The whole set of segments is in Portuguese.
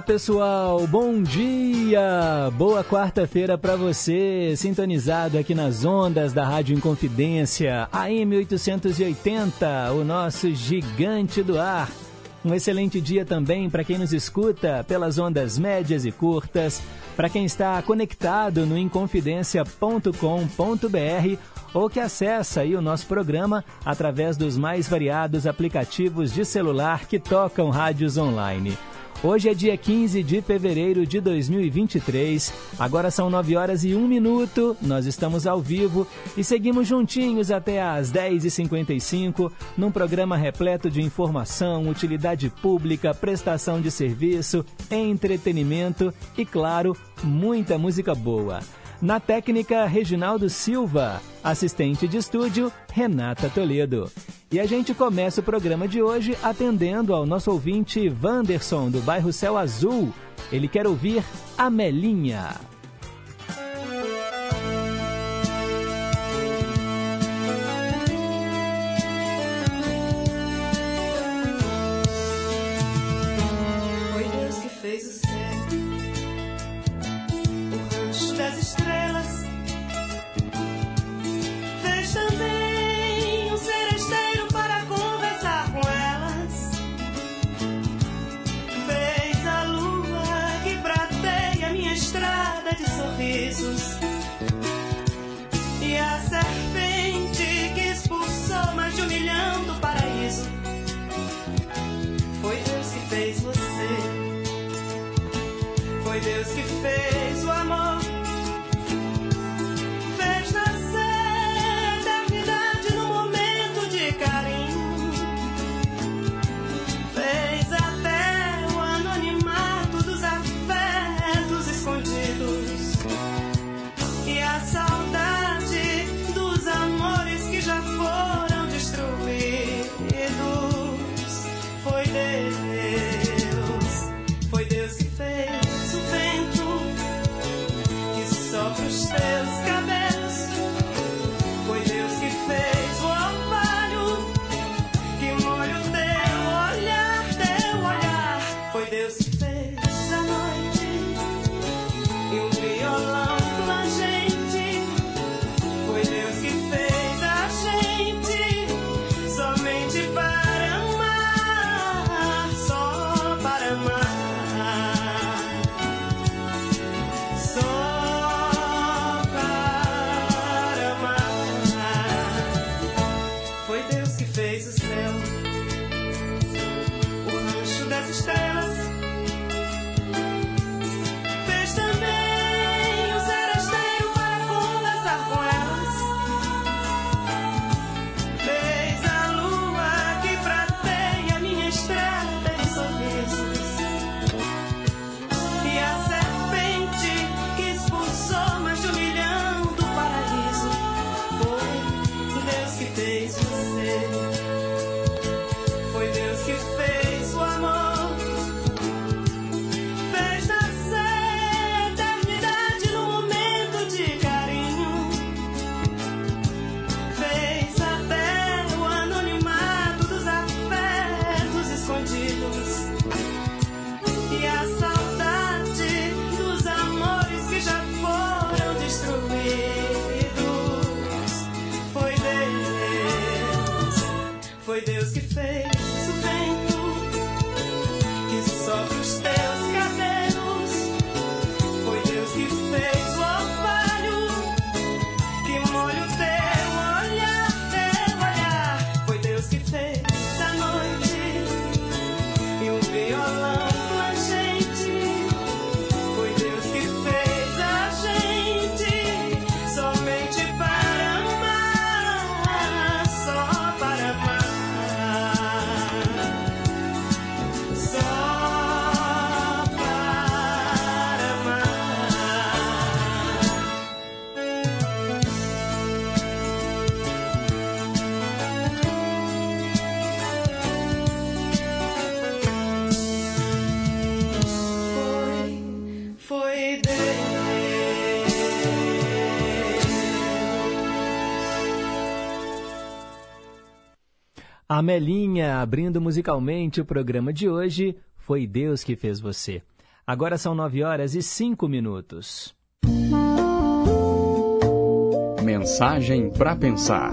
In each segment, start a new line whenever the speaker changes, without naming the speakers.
Olá pessoal, bom dia! Boa quarta-feira para você, sintonizado aqui nas ondas da Rádio Inconfidência, AM 880, o nosso gigante do ar. Um excelente dia também para quem nos escuta pelas ondas médias e curtas, para quem está conectado no inconfidencia.com.br ou que acessa aí o nosso programa através dos mais variados aplicativos de celular que tocam rádios online. Hoje é dia 15 de fevereiro de 2023. Agora são 9 horas e 1 minuto. Nós estamos ao vivo e seguimos juntinhos até às 10h55 num programa repleto de informação, utilidade pública, prestação de serviço, entretenimento e, claro, muita música boa. Na técnica, Reginaldo Silva. Assistente de estúdio, Renata Toledo. E a gente começa o programa de hoje atendendo ao nosso ouvinte Wanderson, do bairro Céu Azul. Ele quer ouvir Amelinha.
A Melinha abrindo musicalmente o programa de hoje, Foi Deus que fez você. Agora são nove horas e cinco minutos.
Mensagem para pensar.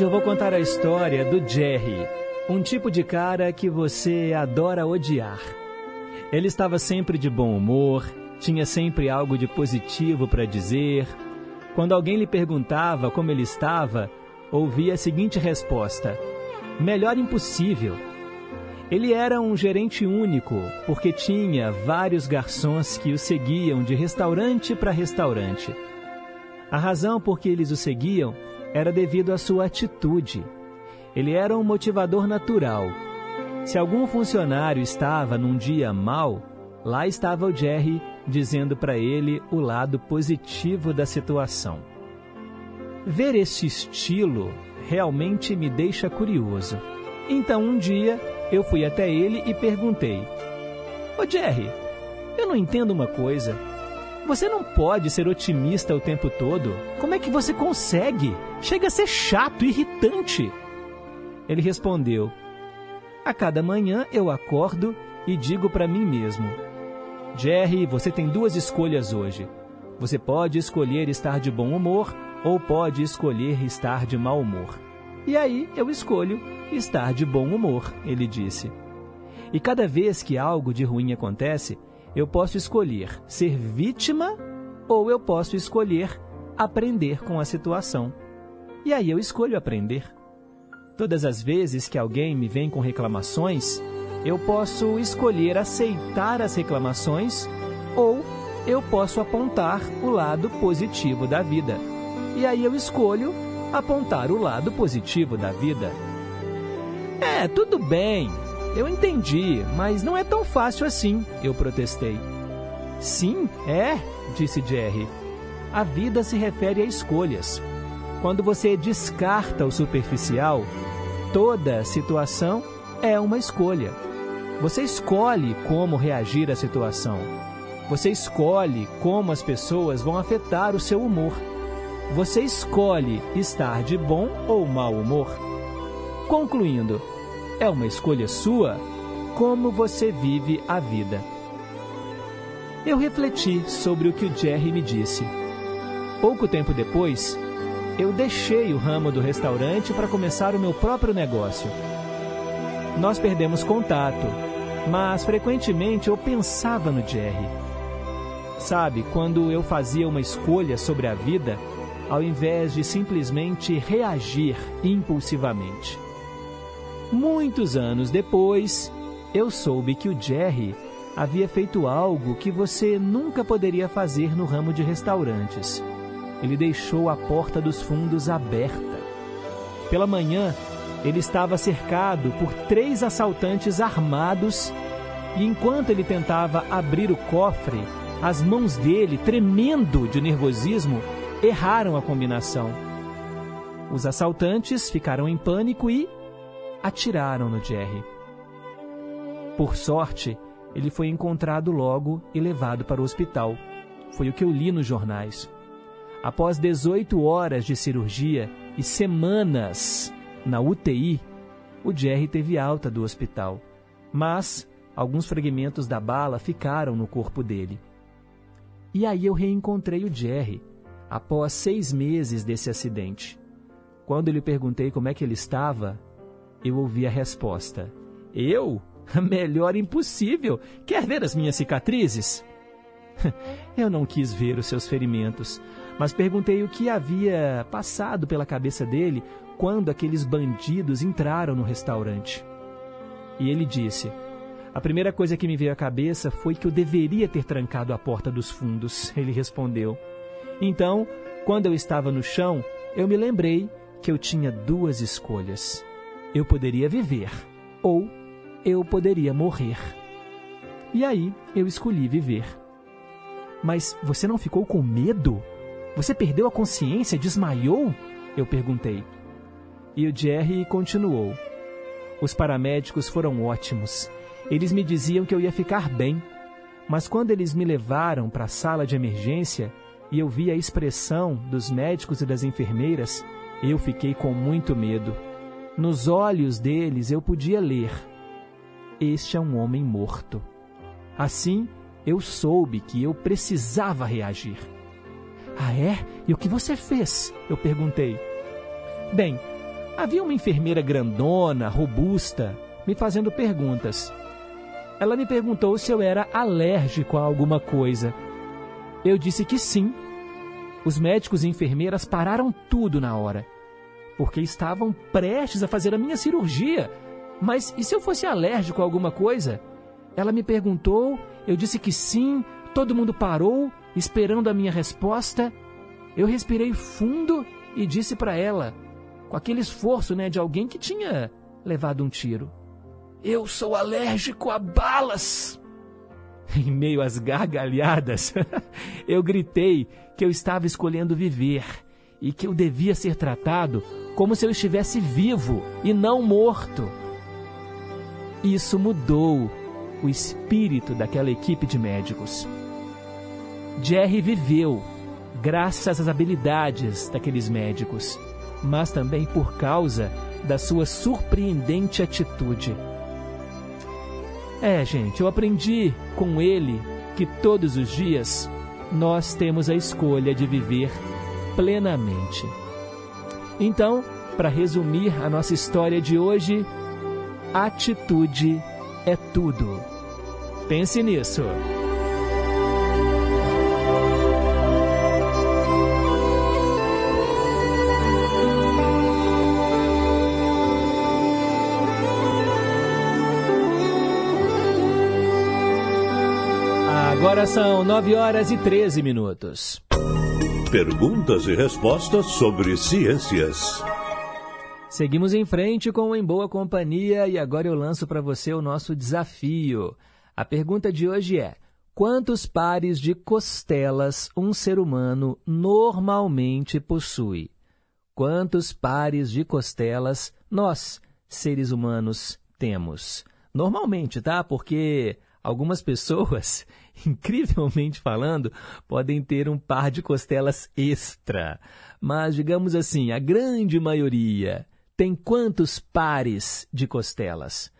Hoje eu vou contar a história do Jerry, um tipo de cara que você adora odiar. Ele estava sempre de bom humor, tinha sempre algo de positivo para dizer. Quando alguém lhe perguntava como ele estava, ouvia a seguinte resposta: Melhor impossível. Ele era um gerente único, porque tinha vários garçons que o seguiam de restaurante para restaurante. A razão por que eles o seguiam era devido à sua atitude. Ele era um motivador natural. Se algum funcionário estava num dia mal, lá estava o Jerry dizendo para ele o lado positivo da situação. Ver esse estilo realmente me deixa curioso. Então um dia eu fui até ele e perguntei: Ô Jerry, eu não entendo uma coisa. Você não pode ser otimista o tempo todo. Como é que você consegue? Chega a ser chato, irritante. Ele respondeu: A cada manhã eu acordo e digo para mim mesmo: Jerry, você tem duas escolhas hoje. Você pode escolher estar de bom humor ou pode escolher estar de mau humor. E aí eu escolho estar de bom humor, ele disse. E cada vez que algo de ruim acontece, eu posso escolher ser vítima ou eu posso escolher aprender com a situação. E aí eu escolho aprender. Todas as vezes que alguém me vem com reclamações, eu posso escolher aceitar as reclamações ou eu posso apontar o lado positivo da vida. E aí eu escolho apontar o lado positivo da vida. É, tudo bem, eu entendi, mas não é tão fácil assim, eu protestei. Sim, é, disse Jerry. A vida se refere a escolhas. Quando você descarta o superficial, toda situação é uma escolha. Você escolhe como reagir à situação. Você escolhe como as pessoas vão afetar o seu humor. Você escolhe estar de bom ou mau humor. Concluindo, é uma escolha sua como você vive a vida. Eu refleti sobre o que o Jerry me disse. Pouco tempo depois, eu deixei o ramo do restaurante para começar o meu próprio negócio. Nós perdemos contato, mas frequentemente eu pensava no Jerry. Sabe, quando eu fazia uma escolha sobre a vida, ao invés de simplesmente reagir impulsivamente. Muitos anos depois, eu soube que o Jerry havia feito algo que você nunca poderia fazer no ramo de restaurantes. Ele deixou a porta dos fundos aberta. Pela manhã, ele estava cercado por três assaltantes armados e enquanto ele tentava abrir o cofre, as mãos dele, tremendo de nervosismo, erraram a combinação. Os assaltantes ficaram em pânico e atiraram no Jerry. Por sorte, ele foi encontrado logo e levado para o hospital. Foi o que eu li nos jornais. Após 18 horas de cirurgia e semanas na UTI, o Jerry teve alta do hospital, mas alguns fragmentos da bala ficaram no corpo dele. E aí eu reencontrei o Jerry, após seis meses desse acidente. Quando lhe perguntei como é que ele estava, eu ouvi a resposta: Eu? Melhor impossível! Quer ver as minhas cicatrizes? Eu não quis ver os seus ferimentos, mas perguntei o que havia passado pela cabeça dele quando aqueles bandidos entraram no restaurante. E ele disse: A primeira coisa que me veio à cabeça foi que eu deveria ter trancado a porta dos fundos. Ele respondeu. Então, Quando eu estava no chão, eu me lembrei que eu tinha duas escolhas. Eu poderia viver ou eu poderia morrer. E aí eu escolhi viver. Mas você não ficou com medo? Você perdeu a consciência? Desmaiou? Eu perguntei. E o Jerry continuou. Os paramédicos foram ótimos. Eles me diziam que eu ia ficar bem. Mas quando eles me levaram para a sala de emergência e eu vi a expressão dos médicos e das enfermeiras, eu fiquei com muito medo. Nos olhos deles eu podia ler: Este é um homem morto. Assim, eu soube que eu precisava reagir. Ah, é? E o que você fez? Eu perguntei. Bem, havia uma enfermeira grandona, robusta, me fazendo perguntas. Ela me perguntou se eu era alérgico a alguma coisa. Eu disse que sim. Os médicos e enfermeiras pararam tudo na hora, porque estavam prestes a fazer a minha cirurgia. Mas e se eu fosse alérgico a alguma coisa? Ela me perguntou, eu disse que sim, todo mundo parou, esperando a minha resposta. Eu respirei fundo e disse para ela: com aquele esforço né, de alguém que tinha levado um tiro. Eu sou alérgico a balas! Em meio às gargalhadas, eu gritei que eu estava escolhendo viver e que eu devia ser tratado como se eu estivesse vivo e não morto. Isso mudou o espírito daquela equipe de médicos. Jerry viveu graças às habilidades daqueles médicos mas também por causa da sua surpreendente atitude. É, gente, eu aprendi com ele que todos os dias nós temos a escolha de viver plenamente. Então, para resumir a nossa história de hoje, atitude é tudo. Pense nisso. Agora são 9 horas e 13 minutos.
Perguntas e respostas sobre ciências.
Seguimos em frente com Em Boa Companhia e agora eu lanço para você o nosso desafio. A pergunta de hoje é: quantos pares de costelas um ser humano normalmente possui? Quantos pares de costelas nós, seres humanos, temos? Normalmente, tá? Porque algumas pessoas incrivelmente falando, podem ter um par de costelas extra. Mas, digamos assim, a grande maioria tem quantos pares de costelas?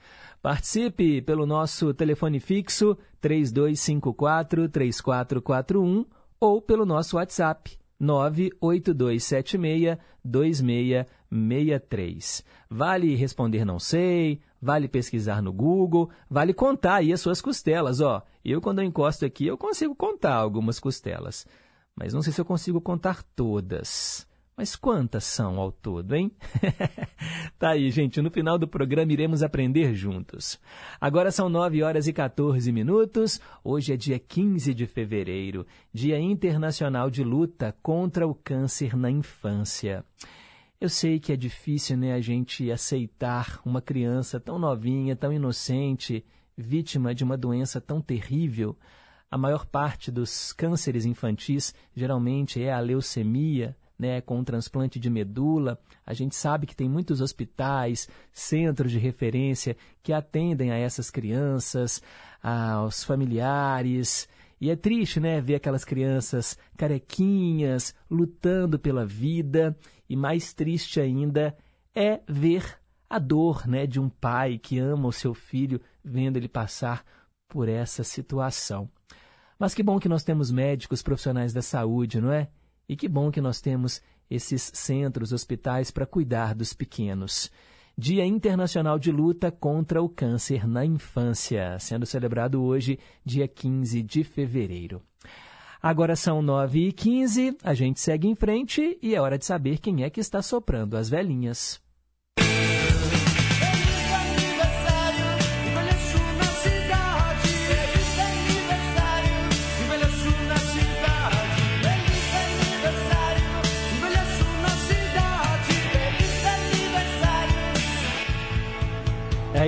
Participe pelo nosso telefone fixo 3254-3441 ou pelo nosso WhatsApp 98276-2663. Vale responder não sei, vale pesquisar no Google, vale contar aí as suas costelas. Ó, eu quando eu encosto aqui, eu consigo contar algumas costelas, mas não sei se eu consigo contar todas. Mas quantas são ao todo, hein? tá aí, gente. No final do programa iremos aprender juntos. Agora são 9 horas e 14 minutos. Hoje é dia 15 de fevereiro, Dia Internacional de Luta contra o Câncer na Infância. Eu sei que é difícil, né, a gente aceitar uma criança tão novinha, tão inocente, vítima de uma doença tão terrível. A maior parte dos cânceres infantis geralmente é a leucemia, né, com o transplante de medula. A gente sabe que tem muitos hospitais, centros de referência que atendem a essas crianças, aos familiares. E é triste, né, ver aquelas crianças carequinhas lutando pela vida e mais triste ainda é ver a dor né, de um pai que ama o seu filho vendo ele passar por essa situação. Mas que bom que nós temos médicos profissionais da saúde, não é? E que bom que nós temos esses centros, hospitais para cuidar dos pequenos. Dia Internacional de Luta contra o Câncer na Infância, sendo celebrado hoje, dia 15 de fevereiro. Agora são 9h15, a gente segue em frente e é hora de saber quem é que está soprando as velhinhas.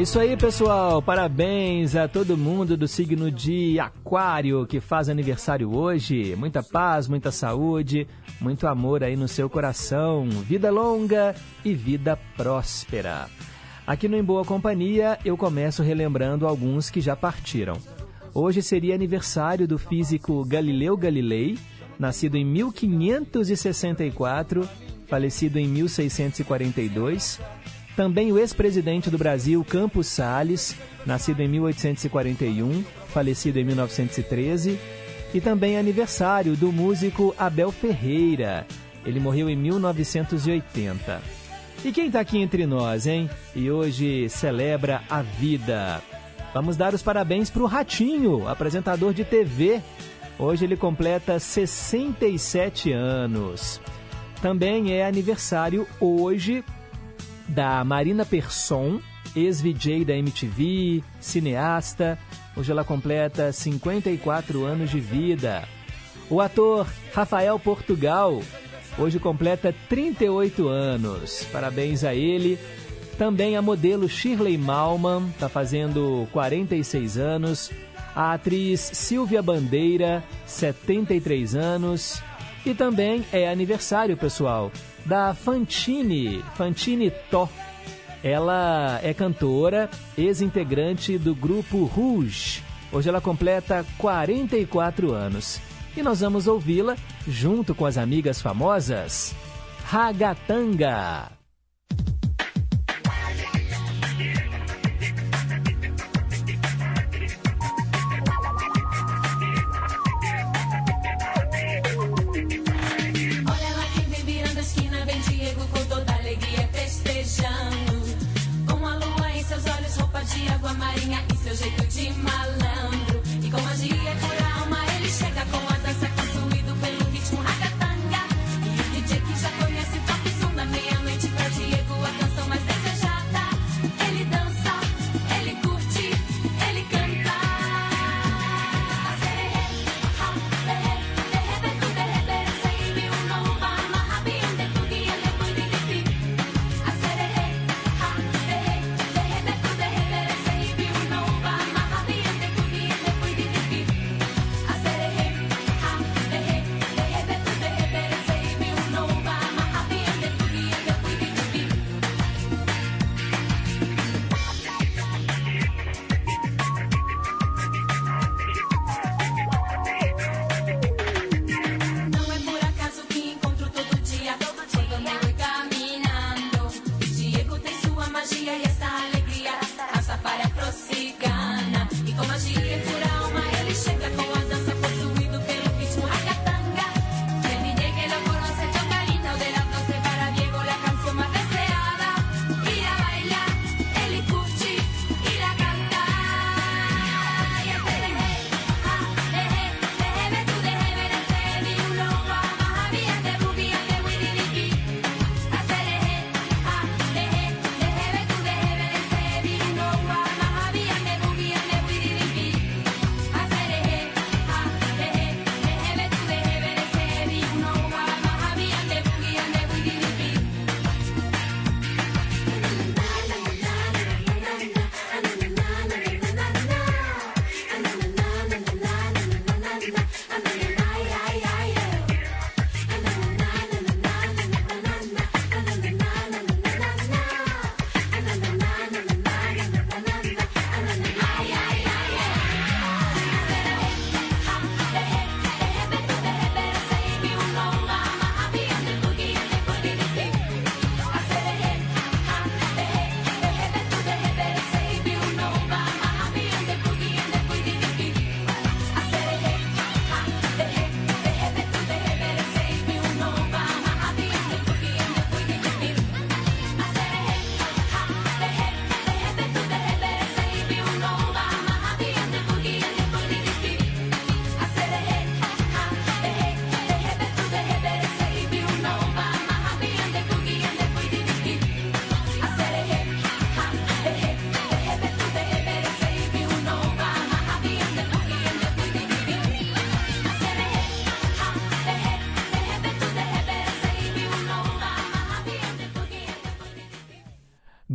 Isso aí, pessoal. Parabéns a todo mundo do signo de Aquário que faz aniversário hoje. Muita paz, muita saúde, muito amor aí no seu coração. Vida longa e vida próspera. Aqui no Em Boa Companhia, eu começo relembrando alguns que já partiram. Hoje seria aniversário do físico Galileu Galilei, nascido em 1564, falecido em 1642. Também o ex-presidente do Brasil, Campos Salles, nascido em 1841, falecido em 1913. E também aniversário do músico Abel Ferreira. Ele morreu em 1980. E quem está aqui entre nós, hein? E hoje celebra a vida. Vamos dar os parabéns para o Ratinho, apresentador de TV. Hoje ele completa 67 anos. Também é aniversário hoje da Marina Persson, ex-VJ da MTV, cineasta. Hoje ela completa 54 anos de vida. O ator Rafael Portugal hoje completa 38 anos. Parabéns a ele. Também a modelo Shirley Malman está fazendo 46 anos. A atriz Silvia Bandeira, 73 anos. E também é aniversário, pessoal, da Fantine, Fantine Tó. Ela é cantora, ex-integrante do grupo Rouge. Hoje ela completa 44 anos. E nós vamos ouvi-la junto com as amigas famosas Ragatanga.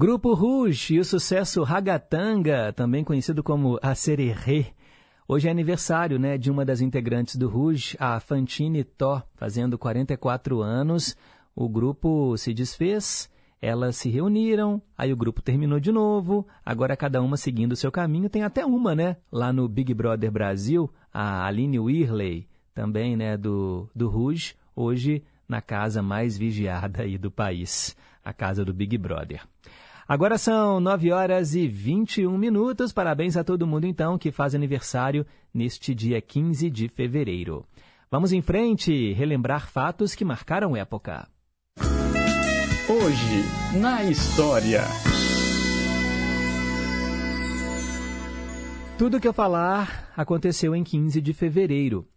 Grupo Rouge e o sucesso Ragatanga, também conhecido como A Sererê. Hoje é aniversário né, de uma das integrantes do Rouge, a Fantine Tó, fazendo 44 anos. O grupo se desfez, elas se reuniram, aí o grupo terminou de novo, agora cada uma seguindo o seu caminho. Tem até uma, né? Lá no Big Brother Brasil, a Aline Whirley, também né, do, do Rouge, hoje na casa mais vigiada aí do país, a casa do Big Brother. Agora são 9 horas e 21 minutos. Parabéns a todo mundo, então, que faz aniversário neste dia 15 de fevereiro. Vamos em frente relembrar fatos que marcaram época.
Hoje, na história.
Tudo que eu falar aconteceu em 15 de fevereiro.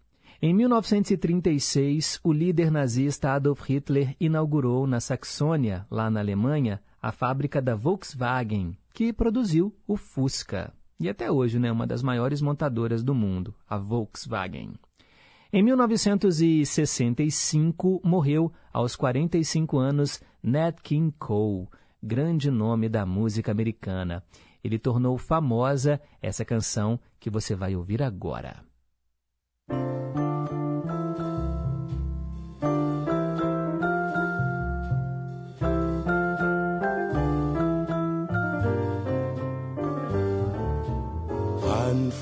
Em 1936, o líder nazista Adolf Hitler inaugurou na Saxônia, lá na Alemanha, a fábrica da Volkswagen, que produziu o Fusca. E até hoje, né, uma das maiores montadoras do mundo, a Volkswagen. Em 1965, morreu, aos 45 anos, Nat King Cole, grande nome da música americana. Ele tornou famosa essa canção que você vai ouvir agora.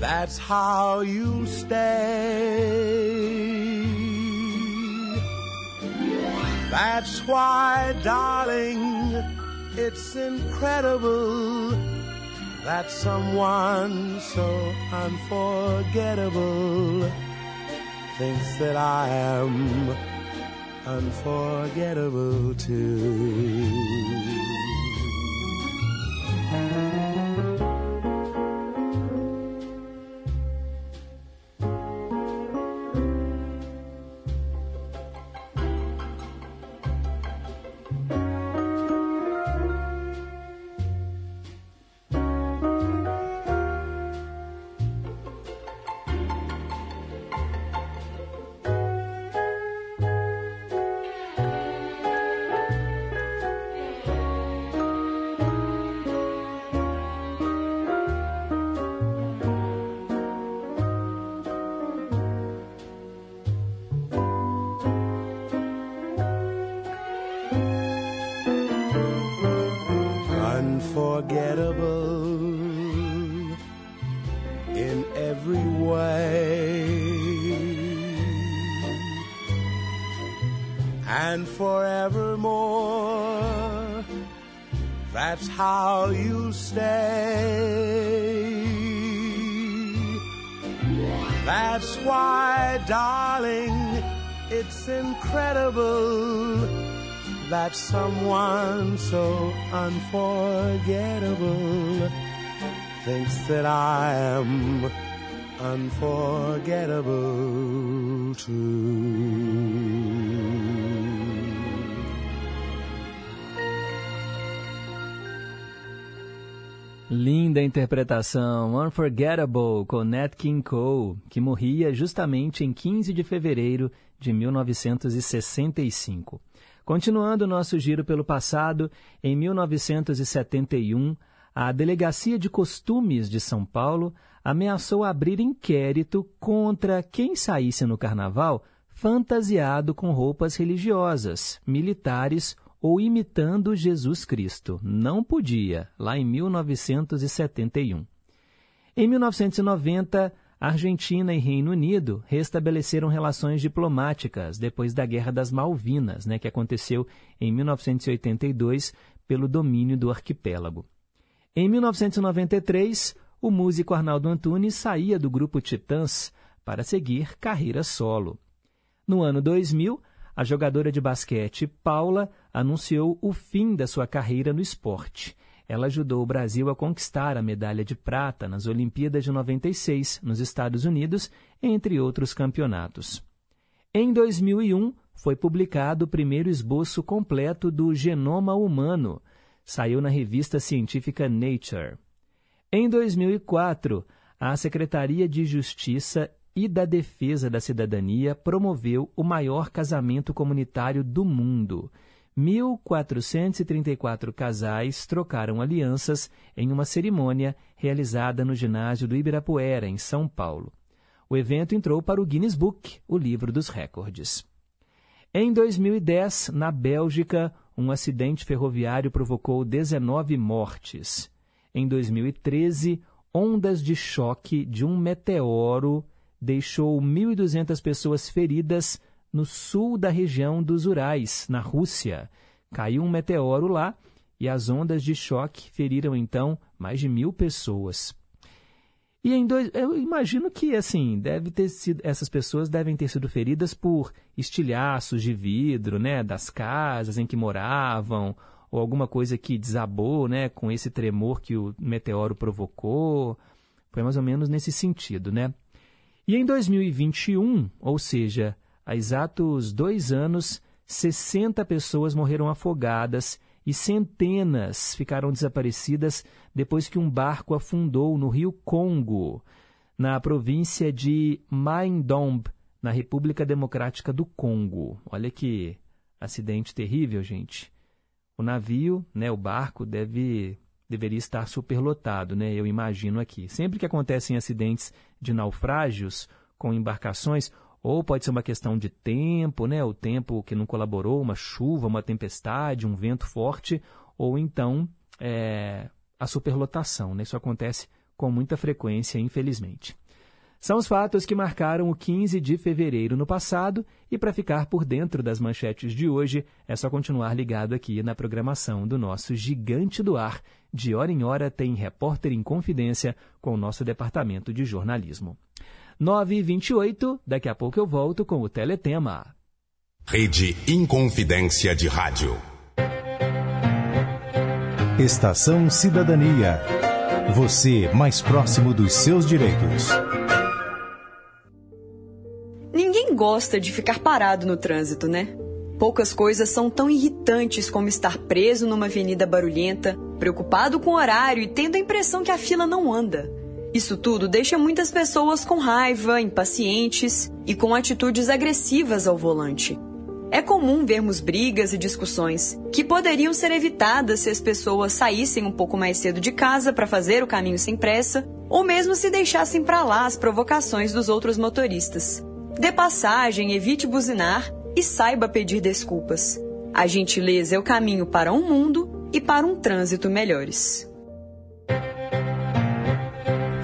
that's how you stay. That's why, darling, it's incredible that someone so unforgettable thinks that I am unforgettable too. That someone so unforgettable thinks that I am unforgettable too.
Linda interpretação, Unforgettable, com Nat King Cole, que morria justamente em 15 de fevereiro de 1965. Continuando nosso giro pelo passado, em 1971, a Delegacia de Costumes de São Paulo ameaçou abrir inquérito contra quem saísse no carnaval fantasiado com roupas religiosas, militares ou imitando Jesus Cristo. Não podia, lá em 1971. Em 1990, Argentina e Reino Unido restabeleceram relações diplomáticas depois da Guerra das Malvinas, né, que aconteceu em 1982 pelo domínio do arquipélago. Em 1993, o músico Arnaldo Antunes saía do grupo Titãs para seguir carreira solo. No ano 2000, a jogadora de basquete Paula anunciou o fim da sua carreira no esporte ela ajudou o Brasil a conquistar a medalha de prata nas Olimpíadas de 96, nos Estados Unidos, entre outros campeonatos. Em 2001, foi publicado o primeiro esboço completo do genoma humano. Saiu na revista científica Nature. Em 2004, a Secretaria de Justiça e da Defesa da Cidadania promoveu o maior casamento comunitário do mundo. 1.434 casais trocaram alianças em uma cerimônia realizada no ginásio do Ibirapuera, em São Paulo. O evento entrou para o Guinness Book, o livro dos recordes. Em 2010, na Bélgica, um acidente ferroviário provocou 19 mortes. Em 2013, ondas de choque de um meteoro deixou 1.200 pessoas feridas no sul da região dos Urais, na Rússia. Caiu um meteoro lá e as ondas de choque feriram então mais de mil pessoas. E em dois, eu imagino que assim deve ter sido, essas pessoas devem ter sido feridas por estilhaços de vidro, né, das casas em que moravam, ou alguma coisa que desabou, né, com esse tremor que o meteoro provocou. Foi mais ou menos nesse sentido, né? E em 2021, ou seja, Há exatos dois anos, 60 pessoas morreram afogadas e centenas ficaram desaparecidas depois que um barco afundou no rio Congo, na província de Maindonb, na República Democrática do Congo. Olha que acidente terrível, gente. O navio, né, o barco, deve deveria estar superlotado, né? Eu imagino aqui. Sempre que acontecem acidentes de naufrágios com embarcações, ou pode ser uma questão de tempo, né? o tempo que não colaborou, uma chuva, uma tempestade, um vento forte, ou então é, a superlotação. Né? Isso acontece com muita frequência, infelizmente. São os fatos que marcaram o 15 de fevereiro no passado, e para ficar por dentro das manchetes de hoje, é só continuar ligado aqui na programação do nosso Gigante do Ar. De hora em hora tem Repórter em Confidência com o nosso departamento de jornalismo. 9 e 28 daqui a pouco eu volto com o Teletema.
Rede Inconfidência de Rádio.
Estação Cidadania. Você mais próximo dos seus direitos.
Ninguém gosta de ficar parado no trânsito, né? Poucas coisas são tão irritantes como estar preso numa avenida barulhenta, preocupado com o horário e tendo a impressão que a fila não anda. Isso tudo deixa muitas pessoas com raiva, impacientes e com atitudes agressivas ao volante. É comum vermos brigas e discussões que poderiam ser evitadas se as pessoas saíssem um pouco mais cedo de casa para fazer o caminho sem pressa, ou mesmo se deixassem para lá as provocações dos outros motoristas. Dê passagem, evite buzinar e saiba pedir desculpas. A gentileza é o caminho para um mundo e para um trânsito melhores.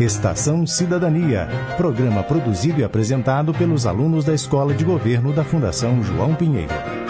Estação Cidadania, programa produzido e apresentado pelos alunos da Escola de Governo da Fundação João Pinheiro.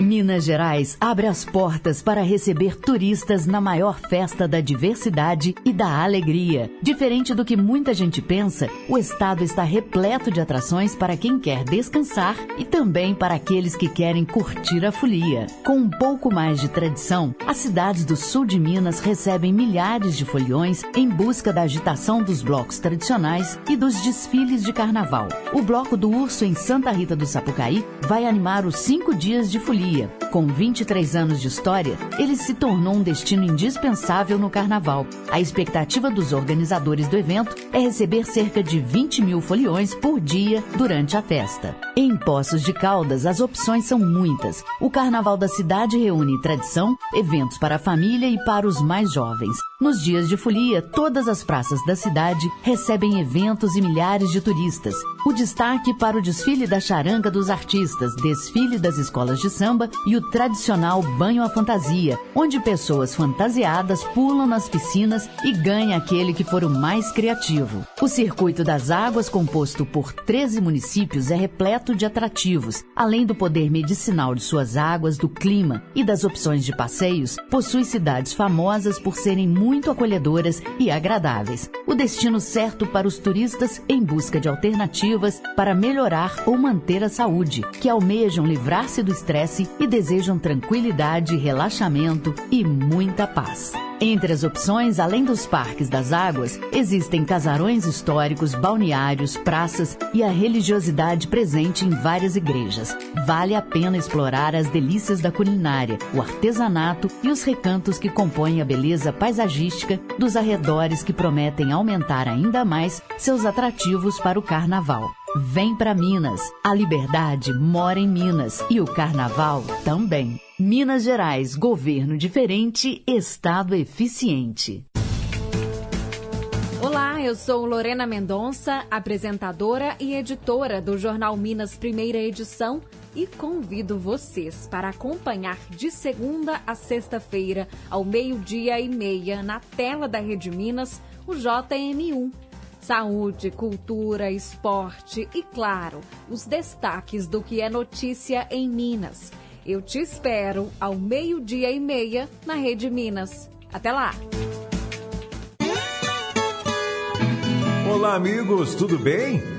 Minas Gerais abre as portas para receber turistas na maior festa da diversidade e da alegria. Diferente do que muita gente pensa, o estado está repleto de atrações para quem quer descansar e também para aqueles que querem curtir a folia. Com um pouco mais de tradição, as cidades do sul de Minas recebem milhares de foliões em busca da agitação dos blocos tradicionais e dos desfiles de carnaval. O Bloco do Urso em Santa Rita do Sapucaí vai animar os cinco dias de folia com 23 anos de história, ele se tornou um destino indispensável no carnaval. A expectativa dos organizadores do evento é receber cerca de 20 mil foliões por dia durante a festa. Em Poços de Caldas, as opções são muitas. O carnaval da cidade reúne tradição, eventos para a família e para os mais jovens. Nos dias de folia, todas as praças da cidade recebem eventos e milhares de turistas. O destaque para o desfile da charanga dos artistas, desfile das escolas de samba e o tradicional banho à fantasia, onde pessoas fantasiadas pulam nas piscinas e ganha aquele que for o mais criativo. O Circuito das Águas, composto por 13 municípios, é repleto de atrativos. Além do poder medicinal de suas águas, do clima e das opções de passeios, possui cidades famosas por serem muito acolhedoras e agradáveis. O destino certo para os turistas em busca de alternativas para melhorar ou manter a saúde, que almejam livrar-se do estresse e desejam tranquilidade, relaxamento e muita paz. Entre as opções, além dos parques das águas, existem casarões históricos, balneários, praças e a religiosidade presente em várias igrejas. Vale a pena explorar as delícias da culinária, o artesanato e os recantos que compõem a beleza paisagística dos arredores que prometem aumentar ainda mais seus atrativos para o carnaval. Vem para Minas. A liberdade mora em Minas e o carnaval também. Minas Gerais, governo diferente, estado eficiente.
Olá, eu sou Lorena Mendonça, apresentadora e editora do jornal Minas Primeira Edição e convido vocês para acompanhar de segunda a sexta-feira, ao meio-dia e meia, na tela da Rede Minas, o JM1 Saúde, cultura, esporte e, claro, os destaques do que é notícia em Minas. Eu te espero ao meio-dia e meia na Rede Minas. Até lá!
Olá, amigos, tudo bem?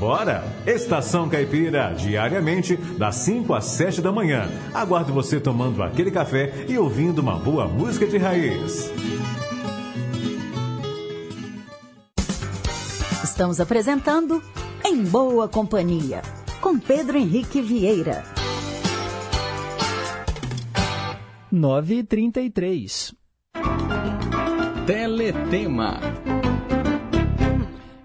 Bora? Estação Caipira, diariamente, das 5 às 7 da manhã. Aguardo você tomando aquele café e ouvindo uma boa música de raiz.
Estamos apresentando Em Boa Companhia, com Pedro Henrique Vieira.
9h33.
Teletema.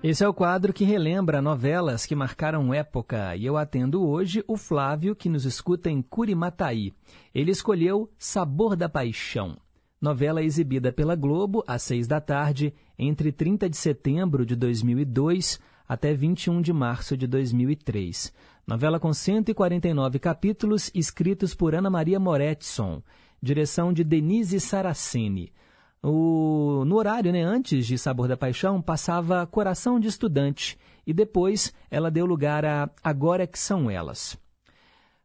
Esse é o quadro que relembra novelas que marcaram época e eu atendo hoje o Flávio, que nos escuta em Curimataí. Ele escolheu Sabor da Paixão, novela exibida pela Globo às seis da tarde entre 30 de setembro de 2002 até 21 de março de 2003. Novela com 149 capítulos, escritos por Ana Maria Moretson, direção de Denise Saraceni. O, no horário, né, antes de Sabor da Paixão, passava Coração de Estudante e depois ela deu lugar a Agora que são elas.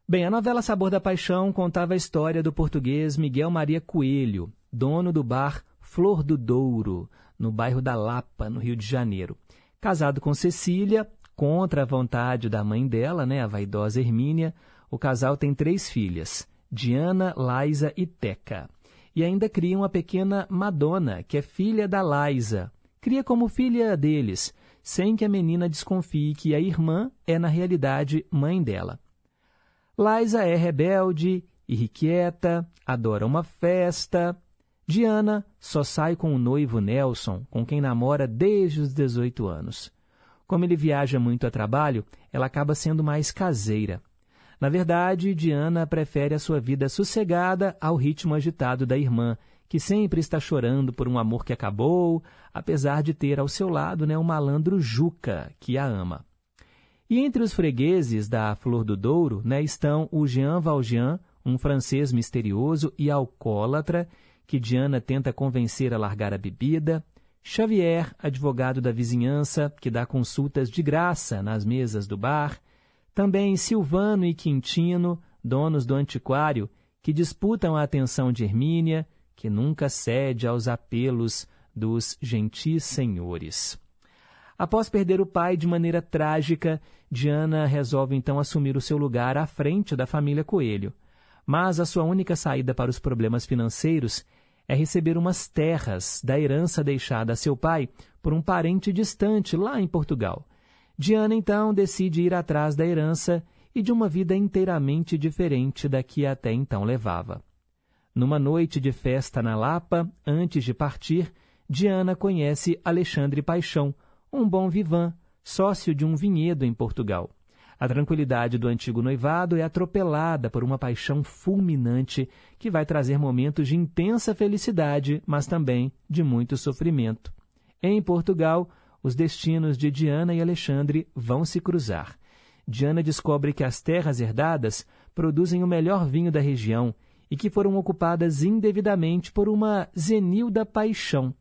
Bem, a novela Sabor da Paixão contava a história do português Miguel Maria Coelho, dono do bar Flor do Douro, no bairro da Lapa, no Rio de Janeiro. Casado com Cecília, contra a vontade da mãe dela, né, a vaidosa Hermínia, o casal tem três filhas, Diana, Laisa e Teca e ainda cria uma pequena Madonna, que é filha da Liza. Cria como filha deles, sem que a menina desconfie que a irmã é, na realidade, mãe dela. Liza é rebelde, irrequieta, adora uma festa. Diana só sai com o noivo Nelson, com quem namora desde os 18 anos. Como ele viaja muito a trabalho, ela acaba sendo mais caseira. Na verdade, Diana prefere a sua vida sossegada ao ritmo agitado da irmã, que sempre está chorando por um amor que acabou, apesar de ter ao seu lado né, o malandro Juca, que a ama. E entre os fregueses da Flor do Douro né, estão o Jean Valjean, um francês misterioso e alcoólatra, que Diana tenta convencer a largar a bebida, Xavier, advogado da vizinhança, que dá consultas de graça nas mesas do bar, também Silvano e Quintino, donos do antiquário, que disputam a atenção de Hermínia, que nunca cede aos apelos dos gentis senhores. Após perder o pai de maneira trágica, Diana resolve então assumir o seu lugar à frente da família Coelho. Mas a sua única saída para os problemas financeiros é receber umas terras da herança deixada a seu pai por um parente distante lá em Portugal. Diana então decide ir atrás da herança e de uma vida inteiramente diferente da que até então levava. Numa noite de festa na Lapa, antes de partir, Diana conhece Alexandre Paixão, um bom vivan, sócio de um vinhedo em Portugal. A tranquilidade do antigo noivado é atropelada por uma paixão fulminante que vai trazer momentos de intensa felicidade, mas também de muito sofrimento. Em Portugal, os destinos de Diana e Alexandre vão se cruzar. Diana descobre que as terras herdadas produzem o melhor vinho da região e que foram ocupadas indevidamente por uma Zenilda Paixão.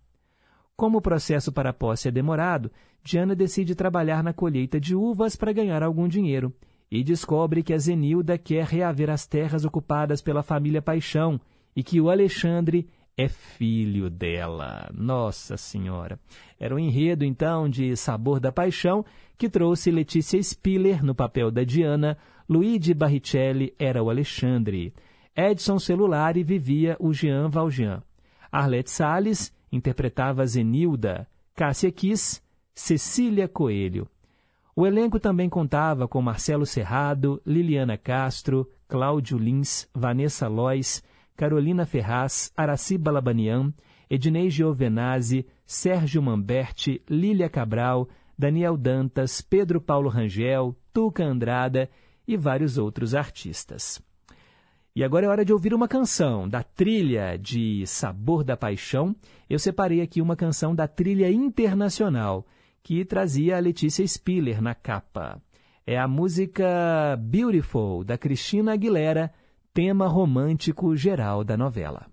Como o processo para a posse é demorado, Diana decide trabalhar na colheita de uvas para ganhar algum dinheiro e descobre que a Zenilda quer reaver as terras ocupadas pela família Paixão e que o Alexandre é filho dela. Nossa Senhora! Era o um enredo, então, de Sabor da Paixão que trouxe Letícia Spiller no papel da Diana, Luigi Barrichelli era o Alexandre. Edson Celulari vivia o Jean Valjean. Arlete Salles interpretava Zenilda, Cássia Kiss, Cecília Coelho. O elenco também contava com Marcelo Serrado, Liliana Castro, Cláudio Lins, Vanessa Lois, Carolina Ferraz, Araci Balabanian, Ednei Giovenazzi, Sérgio Mamberti, Lília Cabral, Daniel Dantas, Pedro Paulo Rangel, Tuca Andrada e vários outros artistas. E agora é hora de ouvir uma canção da trilha de Sabor da Paixão. Eu separei aqui uma canção da trilha internacional que trazia a Letícia Spiller na capa. É a música Beautiful da Cristina Aguilera, tema romântico geral da novela.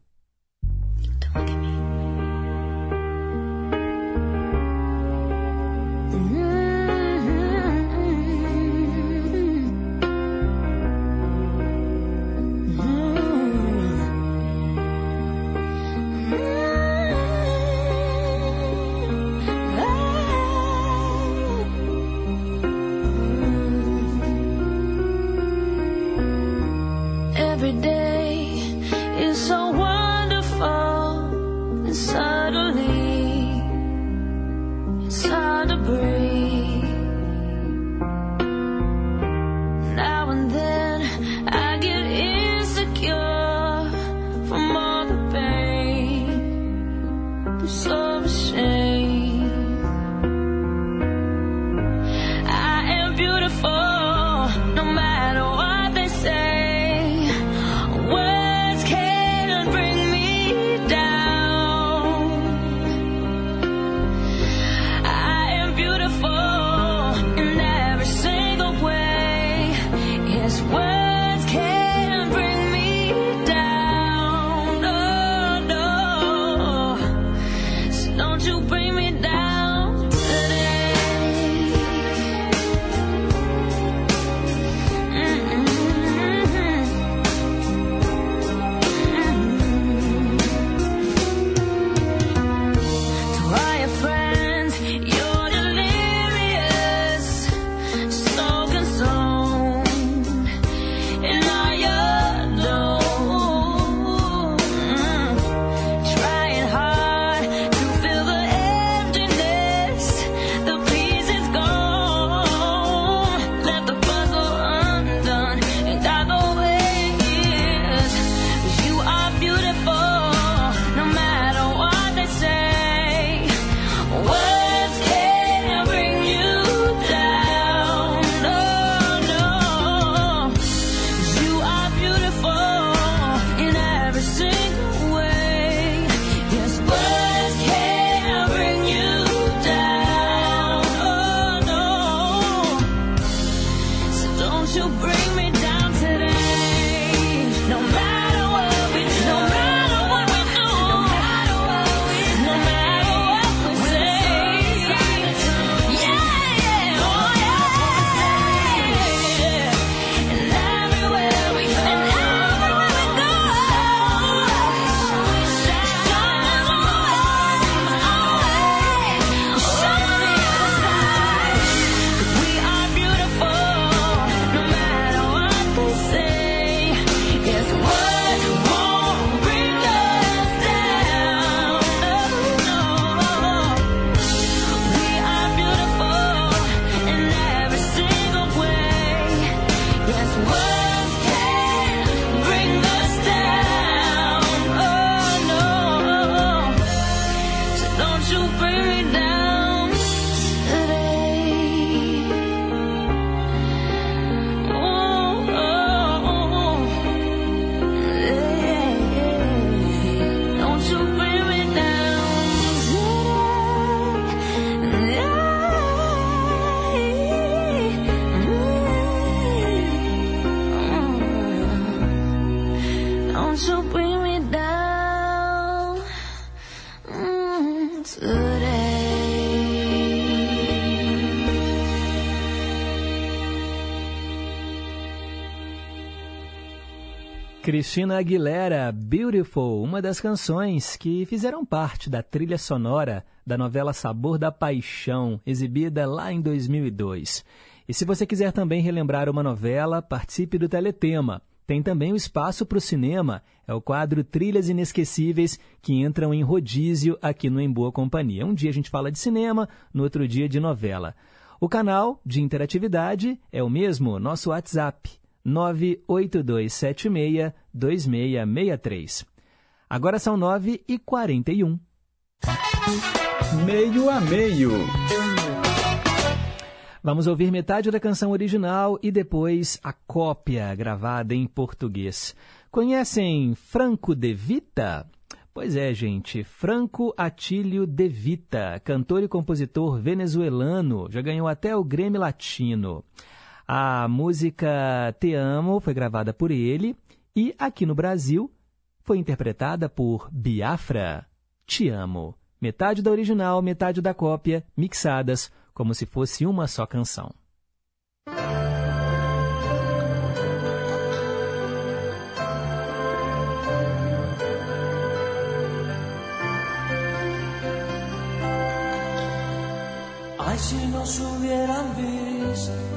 Cristina Aguilera, Beautiful, uma das canções que fizeram parte da trilha sonora da novela Sabor da Paixão, exibida lá em 2002. E se você quiser também relembrar uma novela, participe do Teletema. Tem também o espaço para o cinema, é o quadro Trilhas Inesquecíveis, que entram em rodízio aqui no Em Boa Companhia. Um dia a gente fala de cinema, no outro dia de novela. O canal de interatividade é o mesmo, nosso WhatsApp, 982762663. Agora são 9 e 41.
Meio a meio.
Vamos ouvir metade da canção original e depois a cópia gravada em português. Conhecem Franco De Vita? Pois é, gente, Franco Atílio De Vita, cantor e compositor venezuelano, já ganhou até o Grêmio Latino. A música Te Amo foi gravada por ele e aqui no Brasil foi interpretada por Biafra. Te Amo. Metade da original, metade da cópia, mixadas como se fosse uma só canção.
Ay, si nos hubieran visto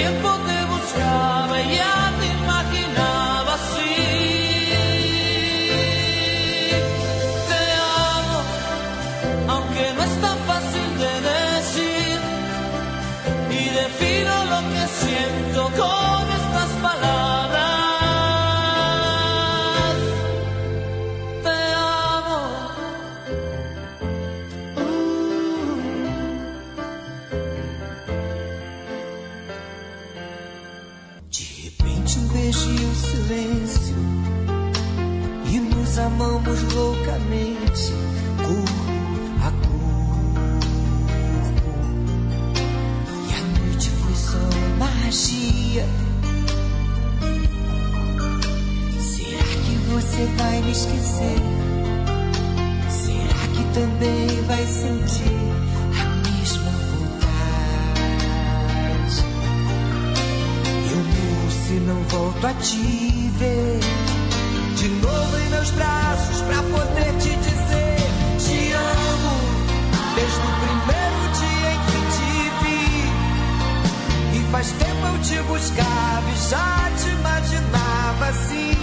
tiempo de buscar. Também vai sentir? não volto a te ver de novo em meus braços pra poder te dizer te amo desde o primeiro dia em que te vi e faz tempo eu te buscava e já te imaginava assim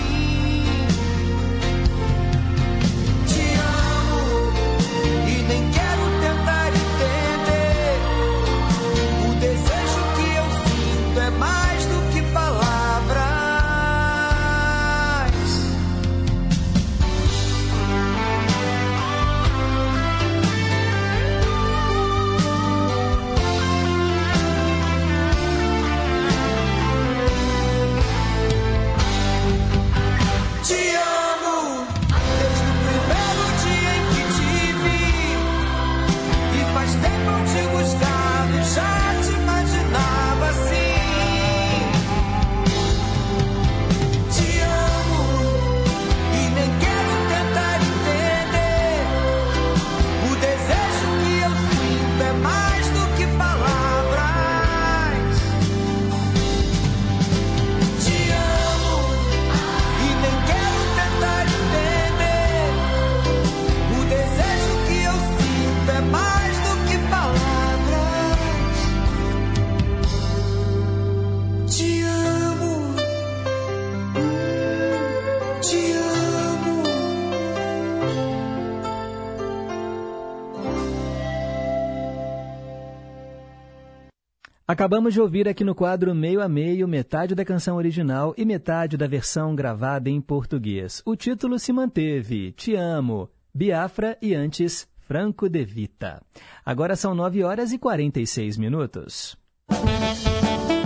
Acabamos de ouvir aqui no quadro Meio a Meio metade da canção original e metade da versão gravada em português. O título se manteve: Te Amo, Biafra e antes Franco de Vita. Agora são 9 horas e 46 minutos.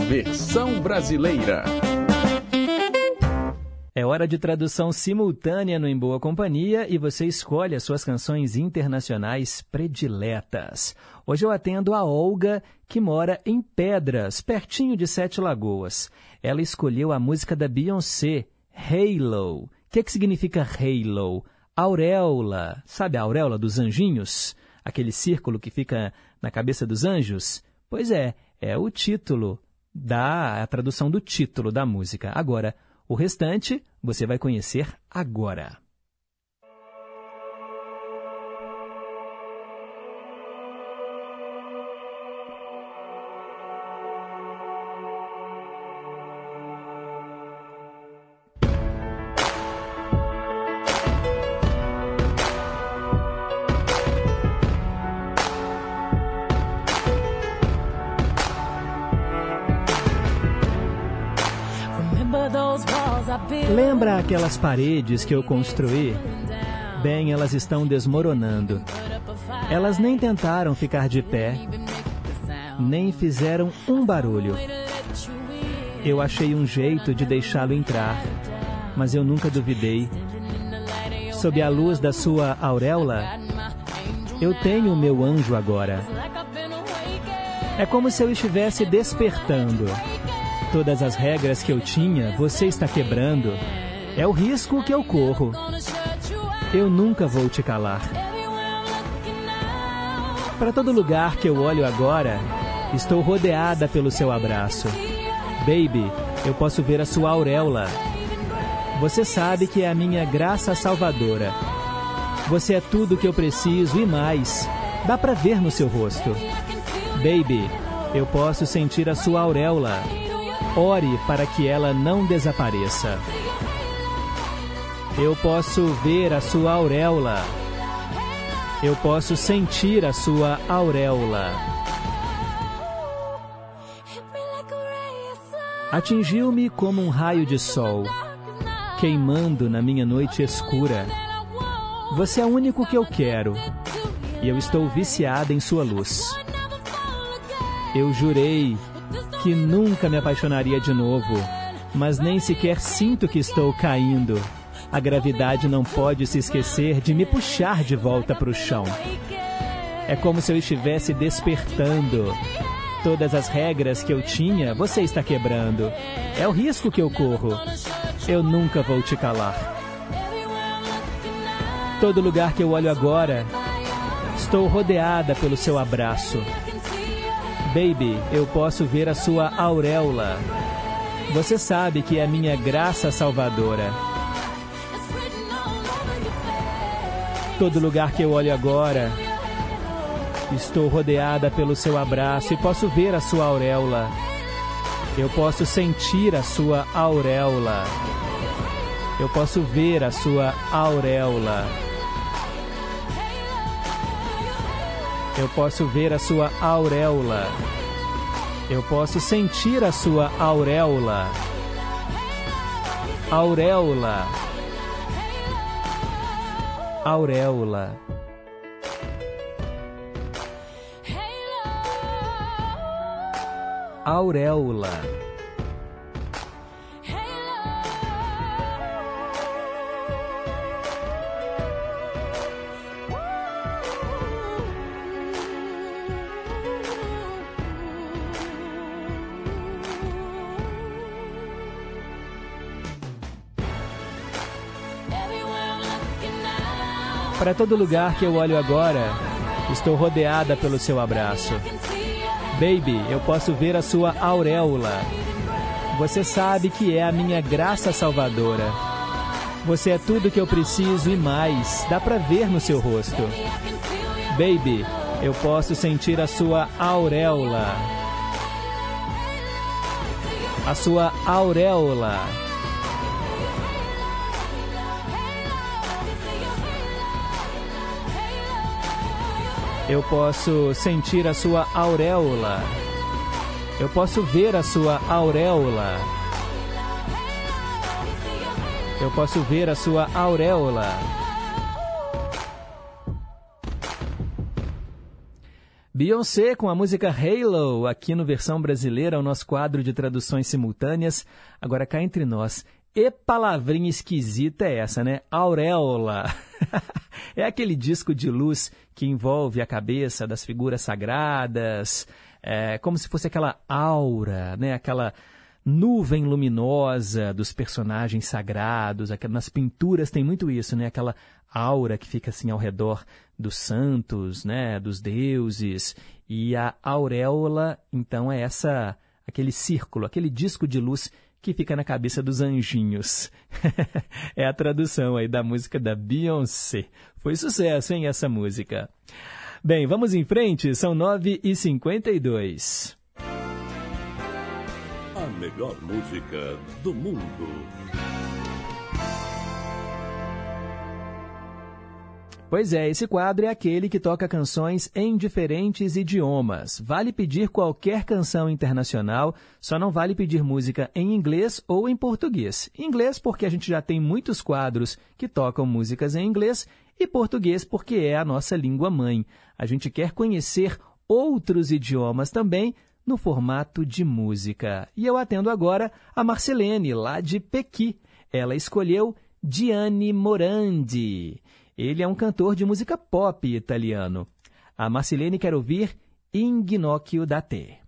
Versão brasileira.
É hora de tradução simultânea no Em Boa Companhia e você escolhe as suas canções internacionais prediletas. Hoje eu atendo a Olga, que mora em Pedras, pertinho de Sete Lagoas. Ela escolheu a música da Beyoncé, Halo. O que, que significa Halo? Auréola. Sabe a auréola dos anjinhos? Aquele círculo que fica na cabeça dos anjos? Pois é, é o título da a tradução do título da música. Agora, o restante você vai conhecer agora. Aquelas paredes que eu construí? Bem, elas estão desmoronando. Elas nem tentaram ficar de pé, nem fizeram um barulho. Eu achei um jeito de deixá-lo entrar, mas eu nunca duvidei. Sob a luz da sua auréola, eu tenho o meu anjo agora. É como se eu estivesse despertando. Todas as regras que eu tinha, você está quebrando. É o risco que eu corro. Eu nunca vou te calar. Para todo lugar que eu olho agora, estou rodeada pelo seu abraço. Baby, eu posso ver a sua auréola. Você sabe que é a minha graça salvadora. Você é tudo que eu preciso e mais. Dá para ver no seu rosto. Baby, eu posso sentir a sua auréola. Ore para que ela não desapareça. Eu posso ver a sua auréola. Eu posso sentir a sua auréola. Atingiu-me como um raio de sol, queimando na minha noite escura. Você é o único que eu quero, e eu estou viciada em sua luz. Eu jurei que nunca me apaixonaria de novo, mas nem sequer sinto que estou caindo. A gravidade não pode se esquecer de me puxar de volta para o chão. É como se eu estivesse despertando. Todas as regras que eu tinha, você está quebrando. É o risco que eu corro. Eu nunca vou te calar. Todo lugar que eu olho agora, estou rodeada pelo seu abraço. Baby, eu posso ver a sua auréola. Você sabe que é a minha graça salvadora. Todo lugar que eu olho agora, estou rodeada pelo seu abraço e posso ver a sua auréola. Eu posso sentir a sua auréola. Eu posso ver a sua auréola. Eu posso ver a sua auréola. Eu posso sentir a sua auréola. Auréola. Auréola. Auréola. Para todo lugar que eu olho agora, estou rodeada pelo seu abraço. Baby, eu posso ver a sua auréola. Você sabe que é a minha graça salvadora. Você é tudo que eu preciso e mais. Dá para ver no seu rosto. Baby, eu posso sentir a sua auréola. A sua auréola. Eu posso sentir a sua auréola. Eu posso ver a sua auréola. Eu posso ver a sua auréola. Beyoncé com a música Halo, aqui no versão brasileira, o nosso quadro de traduções simultâneas. Agora cá entre nós, e palavrinha esquisita é essa, né? Auréola. é aquele disco de luz que envolve a cabeça das figuras sagradas, é, como se fosse aquela aura, né? Aquela nuvem luminosa dos personagens sagrados. Nas pinturas tem muito isso, né? Aquela aura que fica assim ao redor dos santos, né? Dos deuses. E a auréola, então, é essa aquele círculo, aquele disco de luz que fica na cabeça dos anjinhos. é a tradução aí da música da Beyoncé. Foi sucesso, hein, essa música. Bem, vamos em frente, são 9h52.
A melhor música do mundo.
Pois é, esse quadro é aquele que toca canções em diferentes idiomas. Vale pedir qualquer canção internacional, só não vale pedir música em inglês ou em português. Inglês porque a gente já tem muitos quadros que tocam músicas em inglês e português porque é a nossa língua mãe. A gente quer conhecer outros idiomas também no formato de música. E eu atendo agora a Marcelene, lá de Pequi. Ela escolheu Gianni Morandi. Ele é um cantor de música pop italiano. A Marcilene quer ouvir In Ginocchio da Te.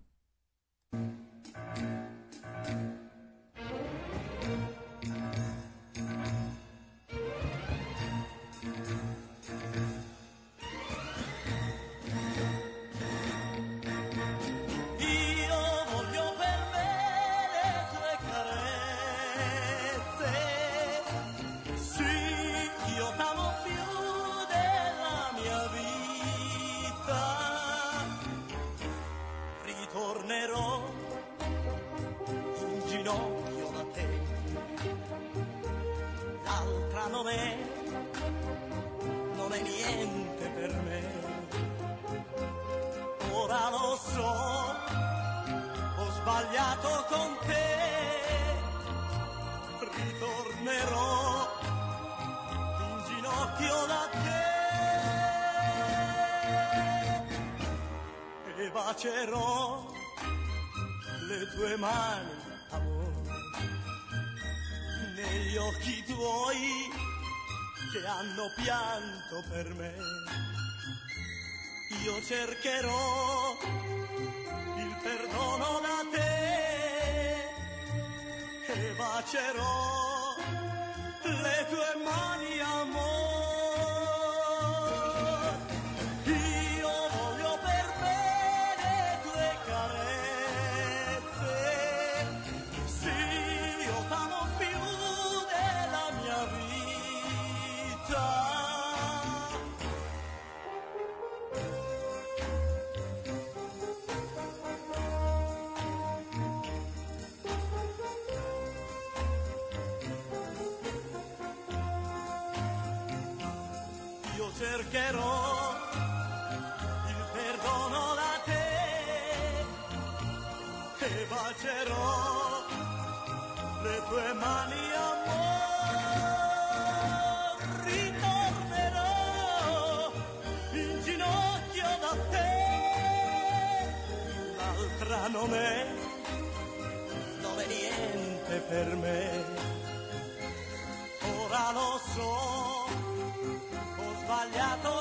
Bacerò le tue mani, amore, negli occhi tuoi che hanno pianto per me. Io cercherò perdono da te e bacerò le tue mani tue mani amor ritornerò in ginocchio da te. L'altra non è non niente per me. Ora lo so sbagliato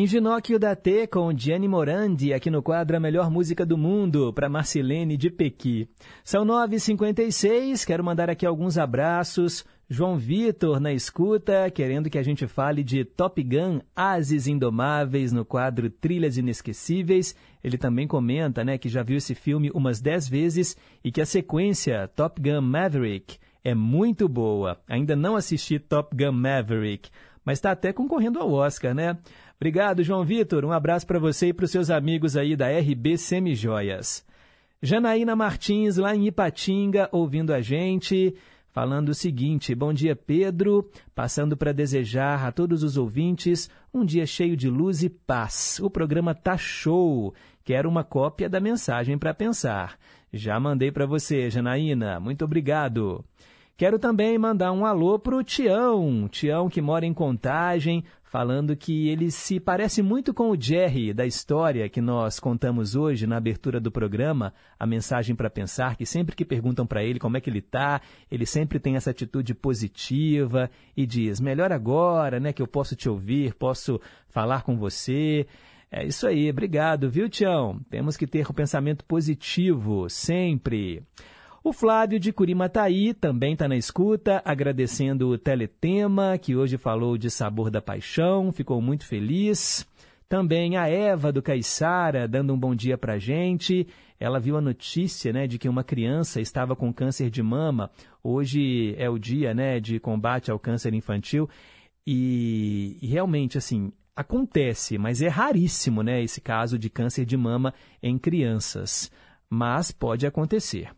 Em Ginóquio da T com Gianni Morandi, aqui no quadro A Melhor Música do Mundo, para Marcilene de Pequi. São 9h56, quero mandar aqui alguns abraços. João Vitor na escuta, querendo que a gente fale de Top Gun Ases Indomáveis no quadro Trilhas Inesquecíveis. Ele também comenta né, que já viu esse filme umas 10 vezes e que a sequência Top Gun Maverick é muito boa. Ainda não assisti Top Gun Maverick, mas está até concorrendo ao Oscar, né? Obrigado, João Vitor. Um abraço para você e para os seus amigos aí da RB Semijoias. Janaína Martins, lá em Ipatinga, ouvindo a gente, falando o seguinte: Bom dia, Pedro. Passando para desejar a todos os ouvintes um dia cheio de luz e paz. O programa tá show. Quero uma cópia da mensagem para pensar. Já mandei para você, Janaína. Muito obrigado. Quero também mandar um alô pro Tião, Tião que mora em Contagem, falando que ele se parece muito com o Jerry da história que nós contamos hoje na abertura do programa, a mensagem para pensar, que sempre que perguntam para ele como é que ele tá, ele sempre tem essa atitude positiva e diz: "Melhor agora, né, que eu posso te ouvir, posso falar com você". É isso aí, obrigado, viu, Tião? Temos que ter o pensamento positivo sempre. O Flávio de Curimataí também está na escuta, agradecendo o Teletema, que hoje falou de Sabor da Paixão, ficou muito feliz. Também a Eva do Caiçara, dando um bom dia para a gente. Ela viu a notícia né, de que uma criança estava com câncer de mama. Hoje é o dia né, de combate ao câncer infantil. E, e realmente, assim, acontece, mas é raríssimo né, esse caso de câncer de mama em crianças. Mas pode acontecer.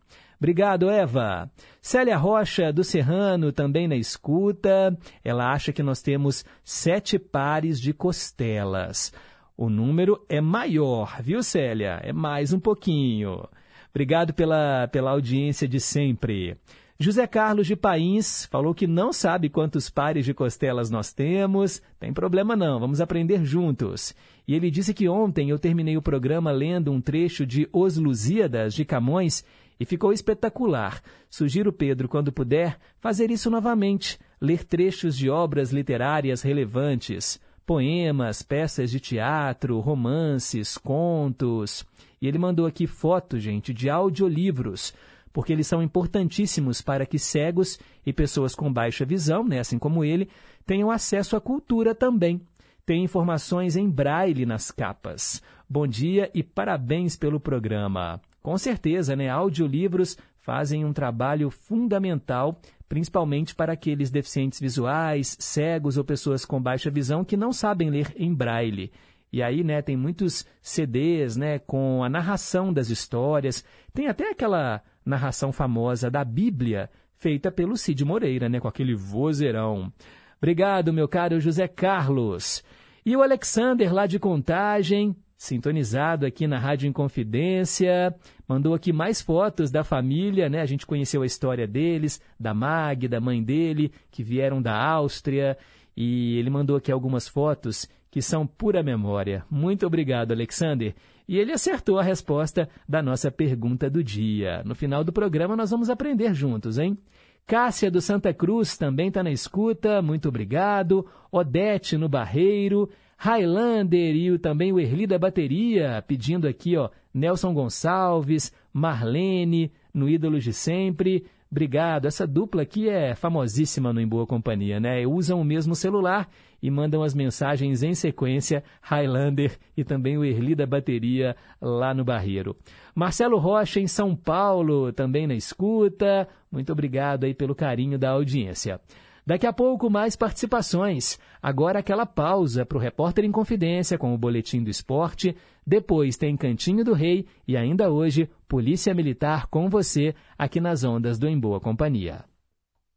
Obrigado, Eva. Célia Rocha, do Serrano, também na escuta. Ela acha que nós temos sete pares de costelas. O número é maior, viu, Célia? É mais um pouquinho. Obrigado pela, pela audiência de sempre. José Carlos de Pains falou que não sabe quantos pares de costelas nós temos. Tem problema não, vamos aprender juntos. E ele disse que ontem eu terminei o programa lendo um trecho de Os Lusíadas de Camões e ficou espetacular. Sugiro, Pedro, quando puder, fazer isso novamente, ler trechos de obras literárias relevantes, poemas, peças de teatro, romances, contos. E ele mandou aqui fotos, gente, de audiolivros, porque eles são importantíssimos para que cegos e pessoas com baixa visão, né, assim como ele, tenham acesso à cultura também. Tem informações em braille nas capas. Bom dia e parabéns pelo programa. Com certeza, né? Audiolivros fazem um trabalho fundamental, principalmente para aqueles deficientes visuais, cegos ou pessoas com baixa visão que não sabem ler em braille. E aí, né, tem muitos CDs, né, com a narração das histórias. Tem até aquela narração famosa da Bíblia, feita pelo Cid Moreira, né, com aquele vozeirão. Obrigado, meu caro José Carlos. E o Alexander, lá de Contagem, sintonizado aqui na Rádio Inconfidência, mandou aqui mais fotos da família, né? A gente conheceu a história deles, da Mag, da mãe dele, que vieram da Áustria, e ele mandou aqui algumas fotos que são pura memória. Muito obrigado, Alexander. E ele acertou a resposta da nossa pergunta do dia. No final do programa nós vamos aprender juntos, hein? Cássia do Santa Cruz também está na escuta, muito obrigado. Odete no Barreiro, Highlander e o, também o Erli da Bateria, pedindo aqui, ó, Nelson Gonçalves, Marlene, no Ídolos de Sempre. Obrigado. Essa dupla aqui é famosíssima no Em Boa Companhia, né? Usam o mesmo celular e mandam as mensagens em sequência, Highlander e também o Erli da Bateria lá no Barreiro. Marcelo Rocha em São Paulo, também na escuta. Muito obrigado aí pelo carinho da audiência. Daqui a pouco, mais participações. Agora, aquela pausa para o Repórter em Confidência com o Boletim do Esporte. Depois tem Cantinho do Rei e ainda hoje, Polícia Militar com você, aqui nas ondas do Em Boa Companhia.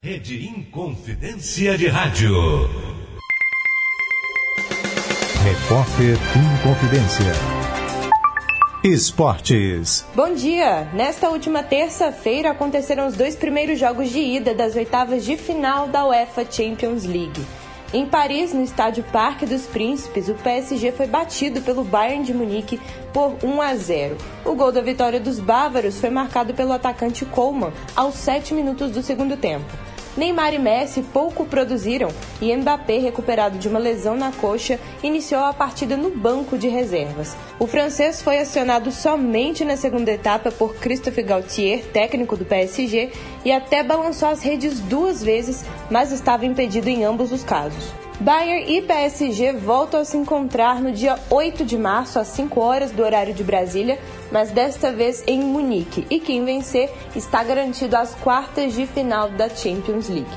Rede Inconfidência de Rádio.
Repórter Inconfidência. Esportes.
Bom dia! Nesta última terça-feira aconteceram os dois primeiros jogos de ida das oitavas de final da UEFA Champions League. Em Paris, no estádio Parque dos Príncipes, o PSG foi batido pelo Bayern de Munique por 1 a 0. O gol da vitória dos bávaros foi marcado pelo atacante Coleman aos 7 minutos do segundo tempo. Neymar e Messi pouco produziram e Mbappé, recuperado de uma lesão na coxa, iniciou a partida no banco de reservas. O francês foi acionado somente na segunda etapa por Christophe Gaultier, técnico do PSG, e até balançou as redes duas vezes, mas estava impedido em ambos os casos. Bayern e PSG voltam a se encontrar no dia 8 de março, às 5 horas do horário de Brasília, mas desta vez em Munique. E quem vencer está garantido às quartas de final da Champions League.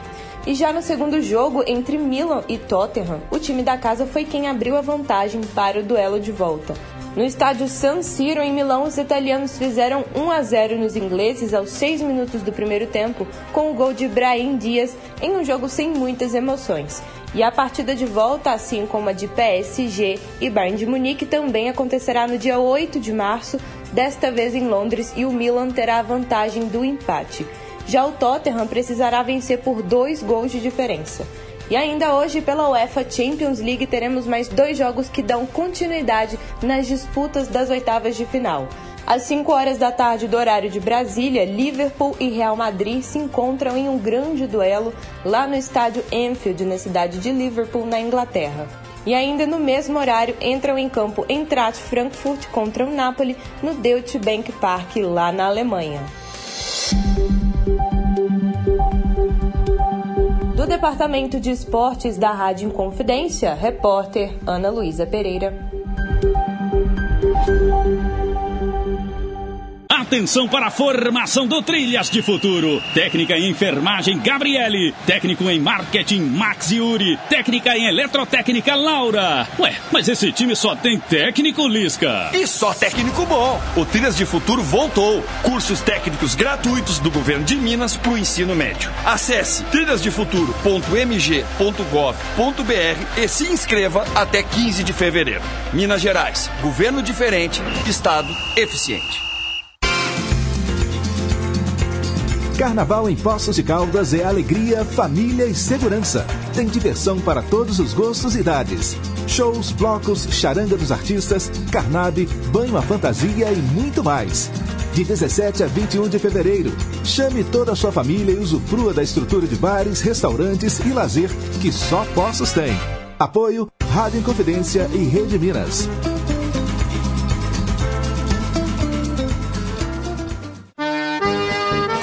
E já no segundo jogo, entre Milan e Tottenham, o time da casa foi quem abriu a vantagem para o duelo de volta. No estádio San Siro, em Milão, os italianos fizeram 1 a 0 nos ingleses aos 6 minutos do primeiro tempo, com o gol de Brahim Dias em um jogo sem muitas emoções. E a partida de volta, assim como a de PSG e Bayern de Munique, também acontecerá no dia 8 de março, desta vez em Londres, e o Milan terá a vantagem do empate. Já o Tottenham precisará vencer por dois gols de diferença. E ainda hoje, pela UEFA Champions League, teremos mais dois jogos que dão continuidade nas disputas das oitavas de final. Às 5 horas da tarde do horário de Brasília, Liverpool e Real Madrid se encontram em um grande duelo lá no estádio Anfield, na cidade de Liverpool, na Inglaterra. E ainda no mesmo horário entram em campo Eintracht Frankfurt contra o Napoli no Deutsche Bank Park, lá na Alemanha. Do Departamento de Esportes da Rádio Inconfidência, repórter Ana Luísa Pereira.
Atenção para a formação do Trilhas de Futuro. Técnica em enfermagem Gabriele. Técnico em marketing Max Yuri. Técnica em eletrotécnica Laura. Ué, mas esse time só tem técnico Lisca.
E só técnico bom. O Trilhas de Futuro voltou. Cursos técnicos gratuitos do governo de Minas para o ensino médio. Acesse trilhasdefuturo.mg.gov.br e se inscreva até 15 de fevereiro. Minas Gerais. Governo diferente. Estado eficiente.
Carnaval em Poços de Caldas é alegria, família e segurança. Tem diversão para todos os gostos e idades. Shows, blocos, charanga dos artistas, carnabe, banho à fantasia e muito mais. De 17 a 21 de fevereiro. Chame toda a sua família e usufrua da estrutura de bares, restaurantes e lazer que só Poços tem. Apoio Rádio Inconfidência e Rede Minas.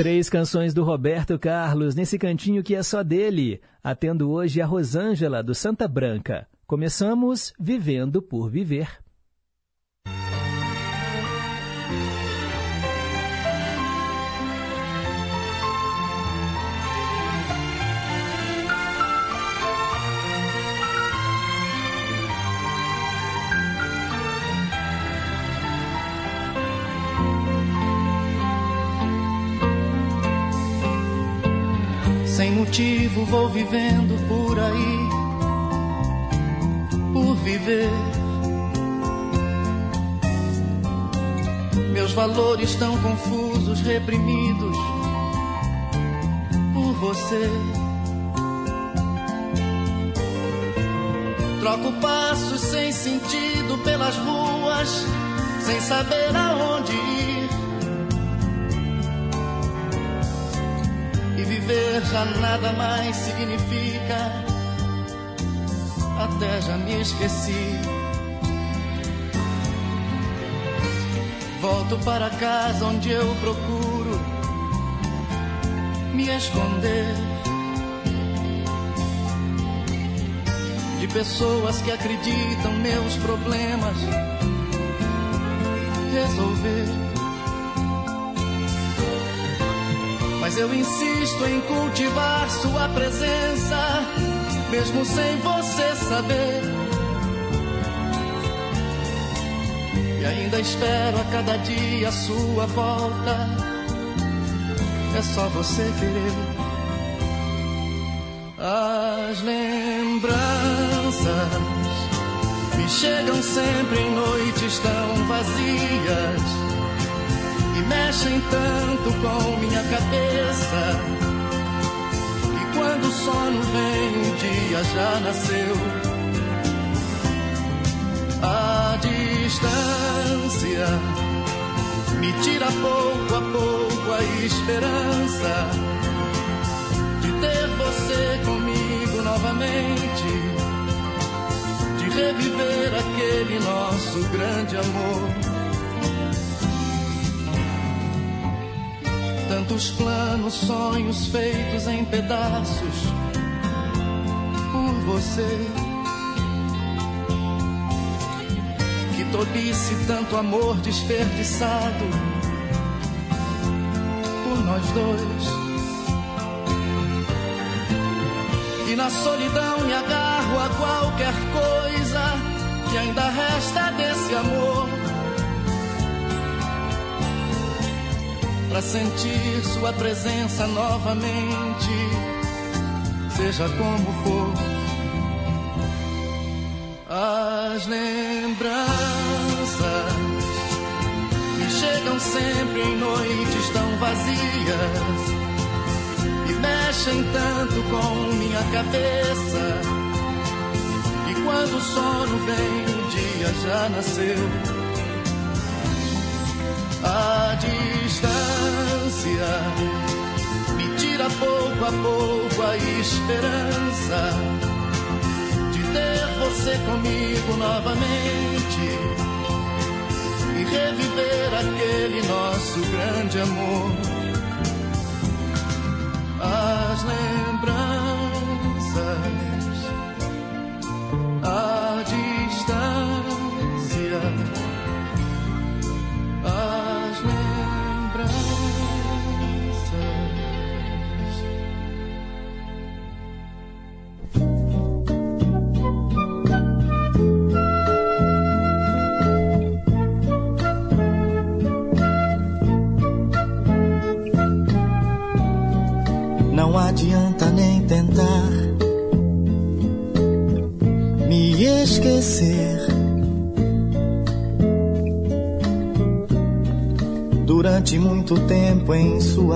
Três canções do Roberto Carlos nesse cantinho que é só dele, atendo hoje a Rosângela do Santa Branca. Começamos Vivendo por Viver.
Motivo vou vivendo por aí, por viver. Meus valores tão confusos, reprimidos por você. Troco passos sem sentido pelas ruas, sem saber aonde ir. Já nada mais significa. Até já me esqueci. Volto para casa onde eu procuro me esconder. De
pessoas que acreditam meus problemas resolver. Mas eu insisto em cultivar sua presença, mesmo sem você saber. E ainda espero a cada dia a sua volta. É só você querer. As lembranças me chegam sempre em noites tão vazias mexem tanto com minha cabeça. E quando o sono vem, o dia já nasceu. A distância me tira pouco a pouco a esperança ter você comigo novamente, de reviver aquele nosso grande amor. Tantos planos, sonhos feitos em pedaços por você. Que tolice tanto amor desperdiçado por nós dois. E na solidão me agarro a qualquer coisa que ainda resta desse Pra sentir sua presença novamente, seja como for. As lembranças me chegam sempre em noites tão vazias mexem tanto com minha cabeça. E quando o sono vem, o dia já nasceu. A distância. Me tira pouco a pouco a esperança de ter você comigo novamente e reviver aquele nosso grande amor. As lembranças,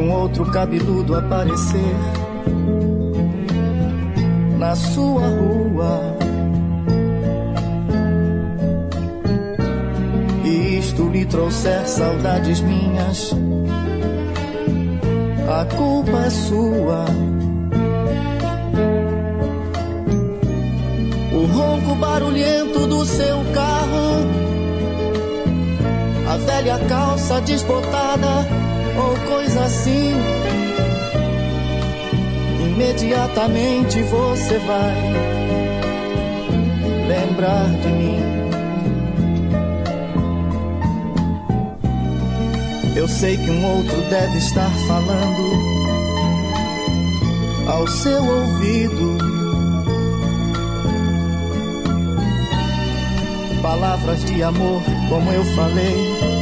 Um outro cabeludo aparecer na sua rua. E isto lhe trouxer saudades minhas, a culpa é sua. ronco barulhento do seu carro, a velha calça desbotada ou coisa assim. Imediatamente você vai lembrar de mim. Eu sei que um outro deve estar falando ao seu ouvido palavras de amor, como eu falei.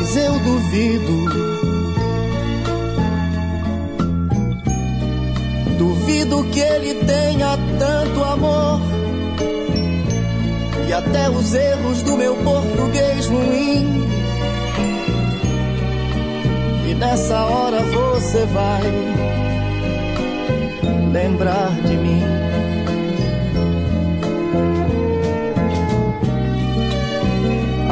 Mas eu duvido. Duvido que ele tenha tanto amor. E até os erros do meu português ruim. E nessa hora você vai
lembrar de mim.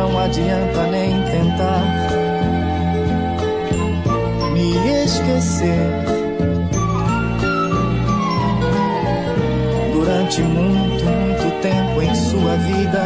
Não adianta nem tentar me esquecer. Durante muito, muito tempo em sua vida,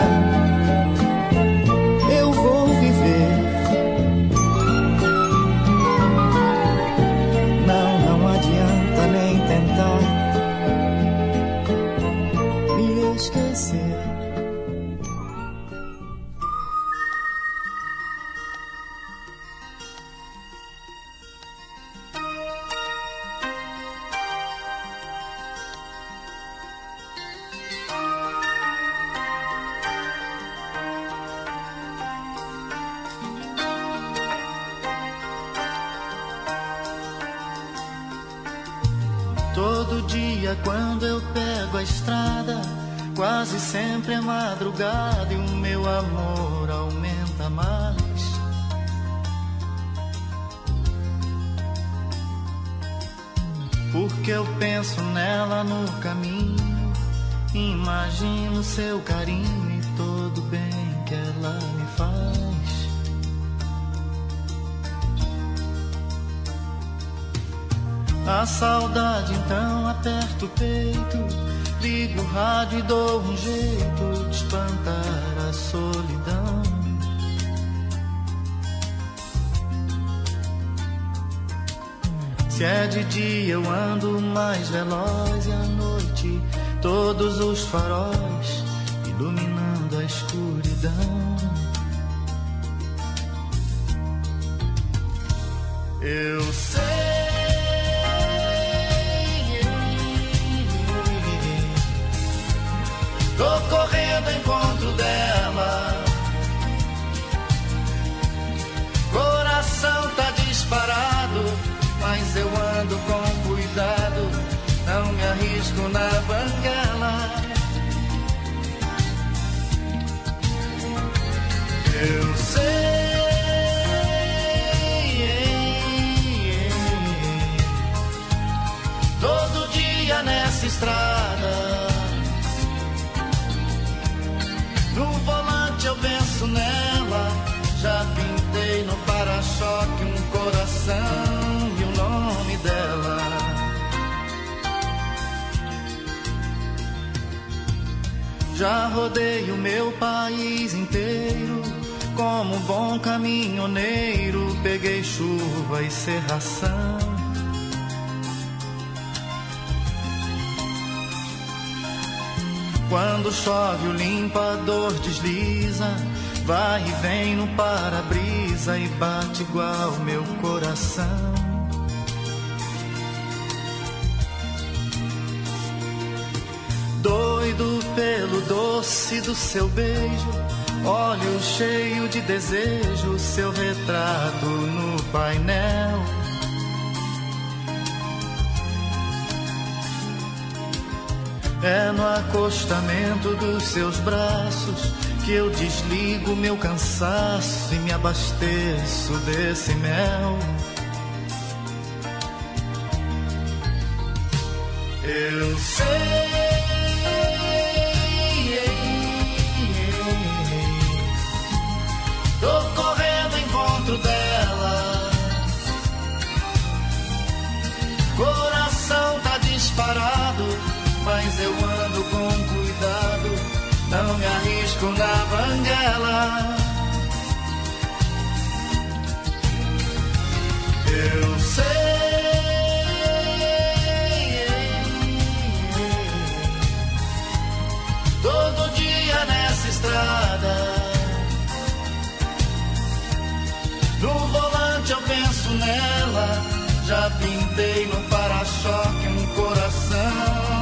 de dia eu ando mais veloz e à noite todos os faróis iluminando no volante eu penso nela. Já pintei no para-choque um coração e o nome dela. Já rodei o meu país inteiro como bom caminhoneiro, peguei chuva e serração. Quando chove, o limpador desliza, vai e vem no para-brisa e bate igual meu coração. Doido pelo doce do seu beijo, olho cheio de desejo, seu retrato no painel. É no acostamento dos seus braços que eu desligo meu cansaço e me abasteço desse mel. Eu sei. Tô correndo em encontro dela. Coração tá disparado, mas eu ando com cuidado. Não me arrisco na banguela. Eu sei. Todo dia nessa estrada. No volante eu penso nela. Já pintei no para-choque um coração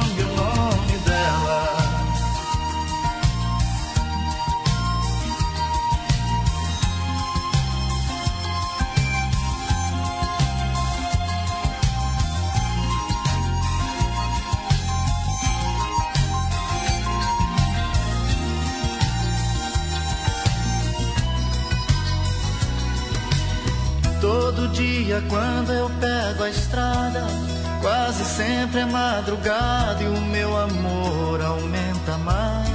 dia quando eu pego a estrada, quase sempre é madrugada e o meu amor aumenta mais.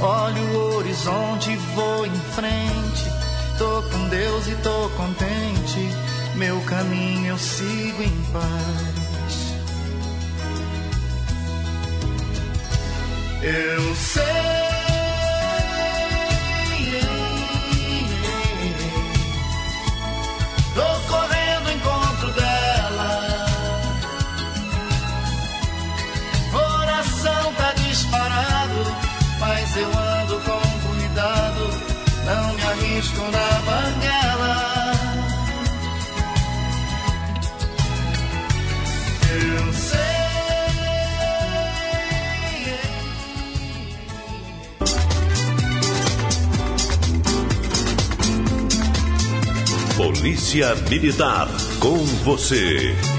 Olho o horizonte e vou em frente. Tô com Deus e tô contente. Meu caminho eu sigo em paz. Eu sei. Arrisco na banguela. Eu sei.
Polícia Militar, com você.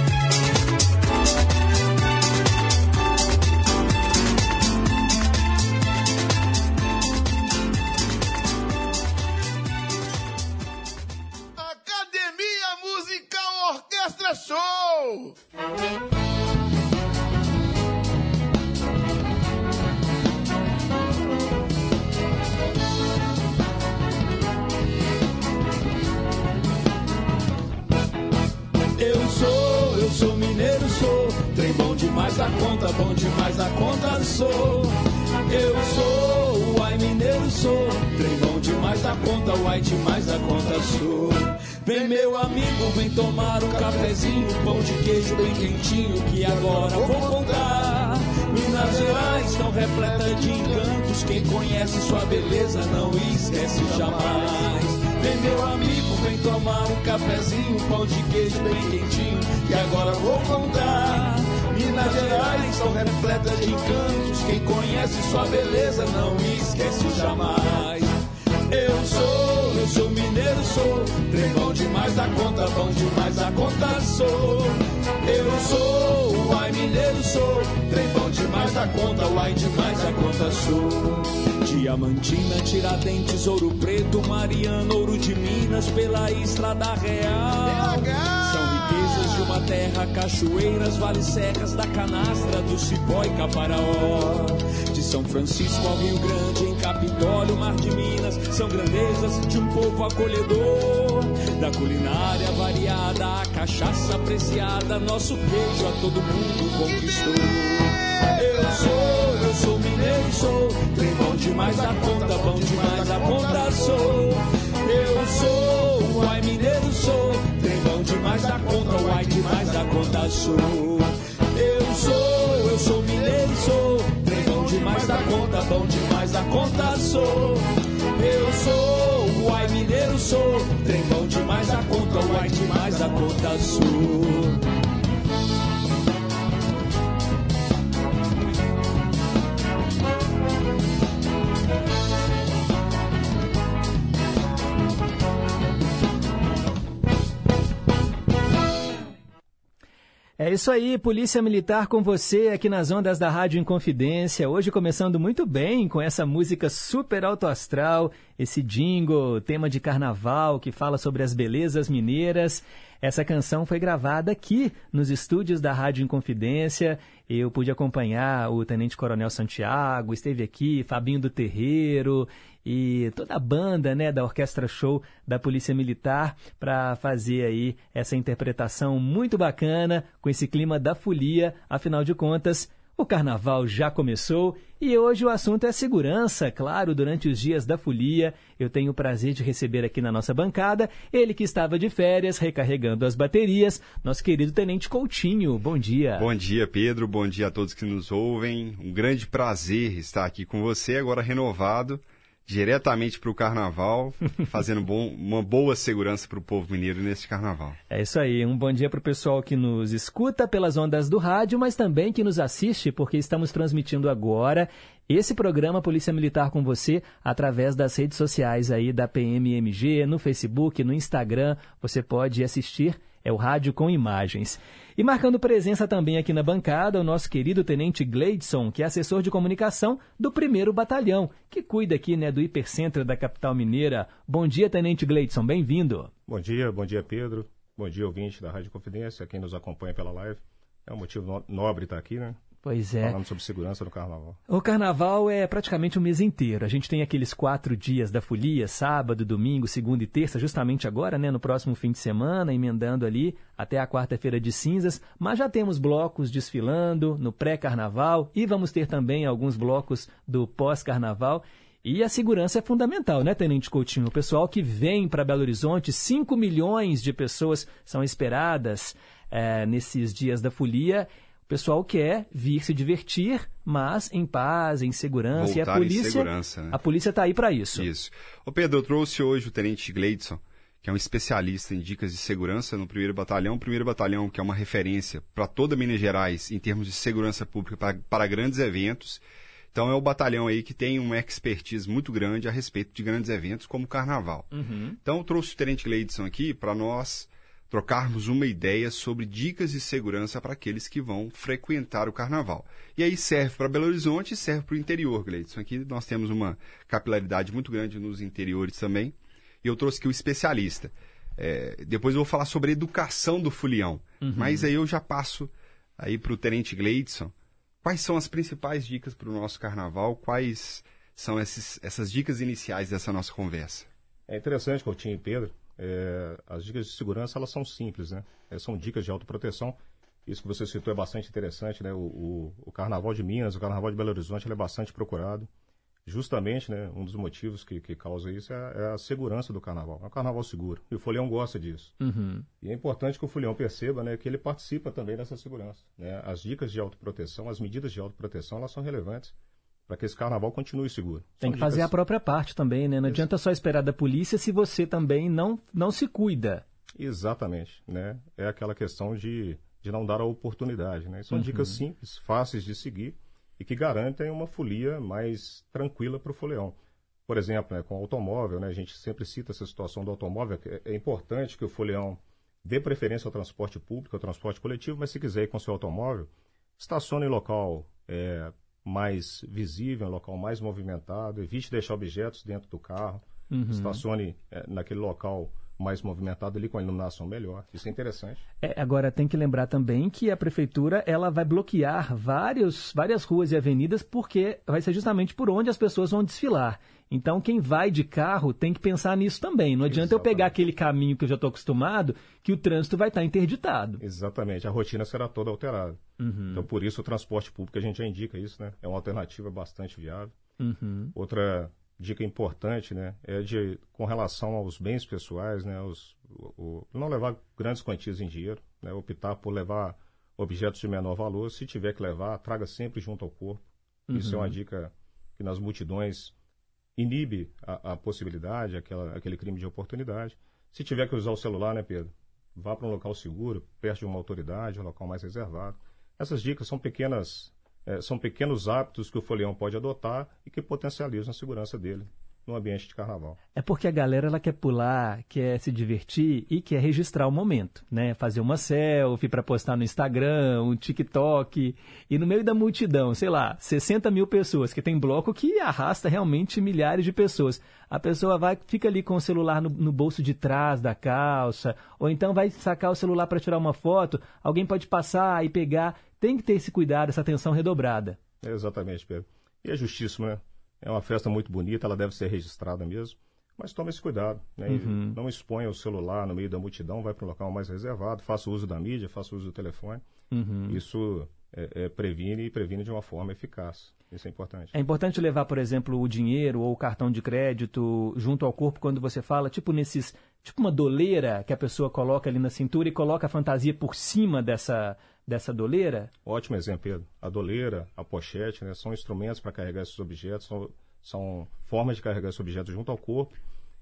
Sou. Eu sou, uai mineiro, sou. Trem bom demais da conta, uai demais da conta, sou. Vem meu amigo, vem tomar um cafezinho, pão de queijo bem quentinho, que agora vou contar. Minas Gerais estão repleta de encantos, quem conhece sua beleza não esquece jamais. Vem meu amigo, vem tomar um cafezinho, pão de queijo bem quentinho, que agora vou contar. Minas Gerais estão repletas de encantos, quem conhece sua beleza não esquece jamais. Eu sou, eu sou mineiro, sou, trem demais da conta, bom demais da conta sou. Eu sou, uai mineiro sou, trem demais da conta, uai demais da conta sou. Diamantina, Tiradentes, Ouro Preto, Mariana, Ouro de Minas, pela Estrada Real. Terra, cachoeiras, vales serras, da canastra, do cipó e caparaó. De São Francisco ao Rio Grande, em Capitólio, Mar de Minas, são grandezas de um povo acolhedor. Da culinária variada, a cachaça apreciada, nosso queijo a todo mundo conquistou. Eu sou, eu sou demais da conta, bom demais da conta sou. Eu sou, uai mineiro sou, demais da conta, uai demais da conta sou. Eu sou, eu sou mineiro sou, bom demais da conta, bom demais da conta sou. Eu sou, uai mineiro sou, trem demais da conta, uai demais da conta sou.
É isso aí, Polícia Militar com você aqui nas ondas da Rádio Inconfidência. Hoje começando muito bem com essa música super alto astral, esse jingle, tema de carnaval que fala sobre as belezas mineiras. Essa canção foi gravada aqui nos estúdios da Rádio Inconfidência. Eu pude acompanhar o Tenente Coronel Santiago, esteve aqui, Fabinho do Terreiro e toda a banda né, da Orquestra Show da Polícia Militar para fazer aí essa interpretação muito bacana com esse clima da folia. Afinal de contas, o carnaval já começou e hoje o assunto é segurança. Claro, durante os dias da folia, eu tenho o prazer de receber aqui na nossa bancada ele que estava de férias, recarregando as baterias, nosso querido Tenente Coutinho. Bom dia.
Bom dia, Pedro. Bom dia a todos que nos ouvem. Um grande prazer estar aqui com você, agora renovado diretamente para o carnaval, fazendo bom, uma boa segurança para o povo mineiro nesse carnaval.
É isso aí. Um bom dia para o pessoal que nos escuta pelas ondas do rádio, mas também que nos assiste, porque estamos transmitindo agora esse programa Polícia Militar com você através das redes sociais aí da PMMG, no Facebook, no Instagram. Você pode assistir é o Rádio com Imagens. E marcando presença também aqui na bancada, o nosso querido Tenente Gleidson, que é assessor de comunicação do 1 Batalhão, que cuida aqui né, do hipercentro da capital mineira. Bom dia, Tenente Gleidson, bem-vindo.
Bom dia, bom dia, Pedro. Bom dia, ouvinte da Rádio Confidência, quem nos acompanha pela live. É um motivo nobre estar aqui, né?
Pois é.
Falando sobre segurança no carnaval.
O carnaval é praticamente o mês inteiro. A gente tem aqueles quatro dias da folia, sábado, domingo, segunda e terça, justamente agora, né? No próximo fim de semana, emendando ali até a quarta-feira de cinzas. Mas já temos blocos desfilando no pré-carnaval e vamos ter também alguns blocos do pós-carnaval. E a segurança é fundamental, né, Tenente Coutinho? O pessoal que vem para Belo Horizonte, 5 milhões de pessoas são esperadas é, nesses dias da folia o pessoal quer vir se divertir, mas em paz, em segurança.
Voltar
e a polícia,
em segurança, né?
a polícia está aí para isso.
Isso. Ô Pedro, eu trouxe hoje o Tenente Gleidson, que é um especialista em dicas de segurança no primeiro batalhão. O primeiro batalhão, que é uma referência para toda Minas Gerais em termos de segurança pública para, para grandes eventos. Então é o batalhão aí que tem uma expertise muito grande a respeito de grandes eventos como o Carnaval.
Uhum.
Então eu trouxe o Tenente Gleidson aqui para nós trocarmos uma ideia sobre dicas de segurança para aqueles que vão frequentar o carnaval. E aí serve para Belo Horizonte e serve para o interior, Gleidson. Aqui nós temos uma capilaridade muito grande nos interiores também. E eu trouxe aqui o especialista. É, depois eu vou falar sobre a educação do fulião.
Uhum.
Mas aí eu já passo aí para o Tenente Gleidson. Quais são as principais dicas para o nosso carnaval? Quais são esses, essas dicas iniciais dessa nossa conversa?
É interessante, Coutinho e Pedro, é, as dicas de segurança elas são simples, né? É, são dicas de autoproteção. Isso que você citou é bastante interessante, né? O, o, o Carnaval de Minas, o Carnaval de Belo Horizonte, é bastante procurado. Justamente, né? Um dos motivos que, que causa isso é, é, a segurança do Carnaval. É um Carnaval seguro. E o Folião gosta disso.
Uhum.
E é importante que o Folião perceba, né? Que ele participa também dessa segurança. Né? As dicas de autoproteção, as medidas de autoproteção, elas são relevantes para que esse carnaval continue seguro.
Tem que fazer a própria parte também, né? Não Isso. adianta só esperar da polícia se você também não, não se cuida.
Exatamente, né? É aquela questão de, de não dar a oportunidade, né? São uhum. dicas simples, fáceis de seguir e que garantem uma folia mais tranquila para o foleão. Por exemplo, né, com o automóvel, né, a gente sempre cita essa situação do automóvel, que é, é importante que o foleão dê preferência ao transporte público, ao transporte coletivo, mas se quiser ir com seu automóvel, estacione em local é, mais visível, um local mais movimentado, evite deixar objetos dentro do carro, uhum. estacione é, naquele local mais movimentado ali com a iluminação melhor. Isso é interessante.
É, agora tem que lembrar também que a prefeitura ela vai bloquear vários, várias ruas e avenidas porque vai ser justamente por onde as pessoas vão desfilar. Então, quem vai de carro tem que pensar nisso também. Não adianta Exatamente. eu pegar aquele caminho que eu já estou acostumado, que o trânsito vai estar interditado.
Exatamente, a rotina será toda alterada.
Uhum.
Então, por isso, o transporte público, a gente já indica isso, né? É uma alternativa bastante viável.
Uhum.
Outra dica importante, né, é de com relação aos bens pessoais, né, os, o, o, não levar grandes quantias em dinheiro, né, optar por levar objetos de menor valor. Se tiver que levar, traga sempre junto ao corpo. Uhum. Isso é uma dica que nas multidões inibe a, a possibilidade, aquela, aquele crime de oportunidade. Se tiver que usar o celular, né, Pedro? Vá para um local seguro, perto de uma autoridade, um local mais reservado. Essas dicas são pequenas, são pequenos hábitos que o folião pode adotar e que potencializam a segurança dele no ambiente de carnaval.
É porque a galera ela quer pular, quer se divertir e quer registrar o momento, né? Fazer uma selfie para postar no Instagram, um TikTok e no meio da multidão, sei lá, 60 mil pessoas, que tem bloco que arrasta realmente milhares de pessoas. A pessoa vai, fica ali com o celular no, no bolso de trás da calça, ou então vai sacar o celular para tirar uma foto, alguém pode passar e pegar. Tem que ter esse cuidado, essa atenção redobrada.
É exatamente, Pedro. E é justíssimo, né? É uma festa muito bonita, ela deve ser registrada mesmo. Mas tome esse cuidado, né? uhum. não exponha o celular no meio da multidão, vai para um local mais reservado, faça uso da mídia, faça uso do telefone.
Uhum.
Isso é, é, previne e previne de uma forma eficaz. Isso é importante.
É importante levar, por exemplo, o dinheiro ou o cartão de crédito junto ao corpo quando você fala, tipo nesses, tipo uma doleira que a pessoa coloca ali na cintura e coloca a fantasia por cima dessa dessa doleira?
Ótimo exemplo, Pedro. A doleira, a pochete, né, são instrumentos para carregar esses objetos, são, são formas de carregar esses objetos junto ao corpo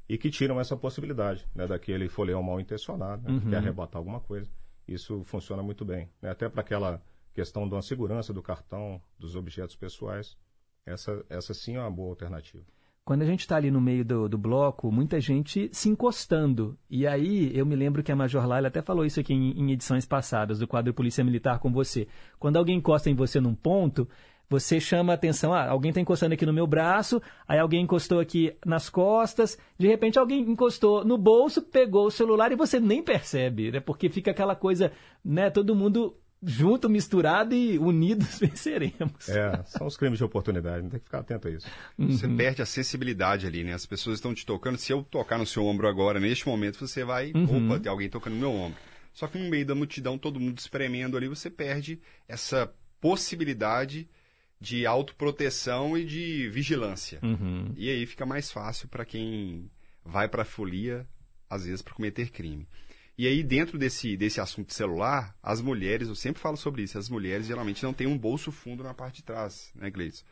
e que tiram essa possibilidade né, daquele folião mal intencionado, né, uhum. que quer arrebatar alguma coisa. Isso funciona muito bem. Né, até para aquela questão da segurança do cartão, dos objetos pessoais, essa, essa sim é uma boa alternativa
quando a gente está ali no meio do, do, bloco, muita gente se encostando. E aí eu me lembro que a Major Laila até falou isso aqui em, em, edições passadas, do quadro Polícia Militar com você. Quando alguém encosta em você num ponto, você chama a atenção, ah, alguém está encostando aqui no meu braço, aí alguém encostou aqui nas costas, de repente alguém encostou no bolso, pegou o celular e você nem percebe, né? Porque fica aquela coisa, né? Todo mundo junto, misturado e unidos venceremos.
É, são os crimes de oportunidade, tem que ficar atento a isso.
Uhum. Você perde a sensibilidade ali, né? As pessoas estão te tocando. Se eu tocar no seu ombro agora, neste momento, você vai. Uhum. Opa, tem alguém tocando no meu ombro. Só que no meio da multidão, todo mundo espremendo ali, você perde essa possibilidade de autoproteção e de vigilância.
Uhum.
E aí fica mais fácil para quem vai para a folia, às vezes, para cometer crime. E aí, dentro desse, desse assunto celular, as mulheres, eu sempre falo sobre isso, as mulheres geralmente não têm um bolso fundo na parte de trás, né, Gleison?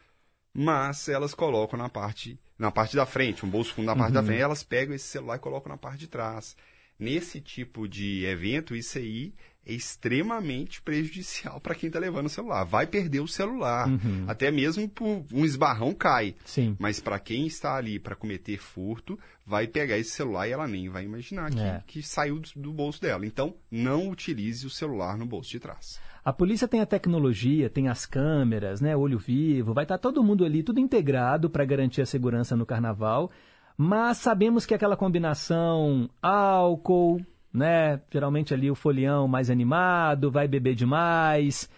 Mas elas colocam na parte, na parte da frente, um bolso fundo na parte uhum. da frente, elas pegam esse celular e colocam na parte de trás. Nesse tipo de evento, isso aí é extremamente prejudicial para quem está levando o celular. Vai perder o celular. Uhum. Até mesmo por um esbarrão cai.
Sim.
Mas para quem está ali para cometer furto, vai pegar esse celular e ela nem vai imaginar que, é. que saiu do, do bolso dela. Então, não utilize o celular no bolso de trás.
A polícia tem a tecnologia, tem as câmeras, né, olho vivo, vai estar tá todo mundo ali, tudo integrado para garantir a segurança no carnaval. Mas sabemos que aquela combinação álcool, né? Geralmente ali o folião mais animado, vai beber demais.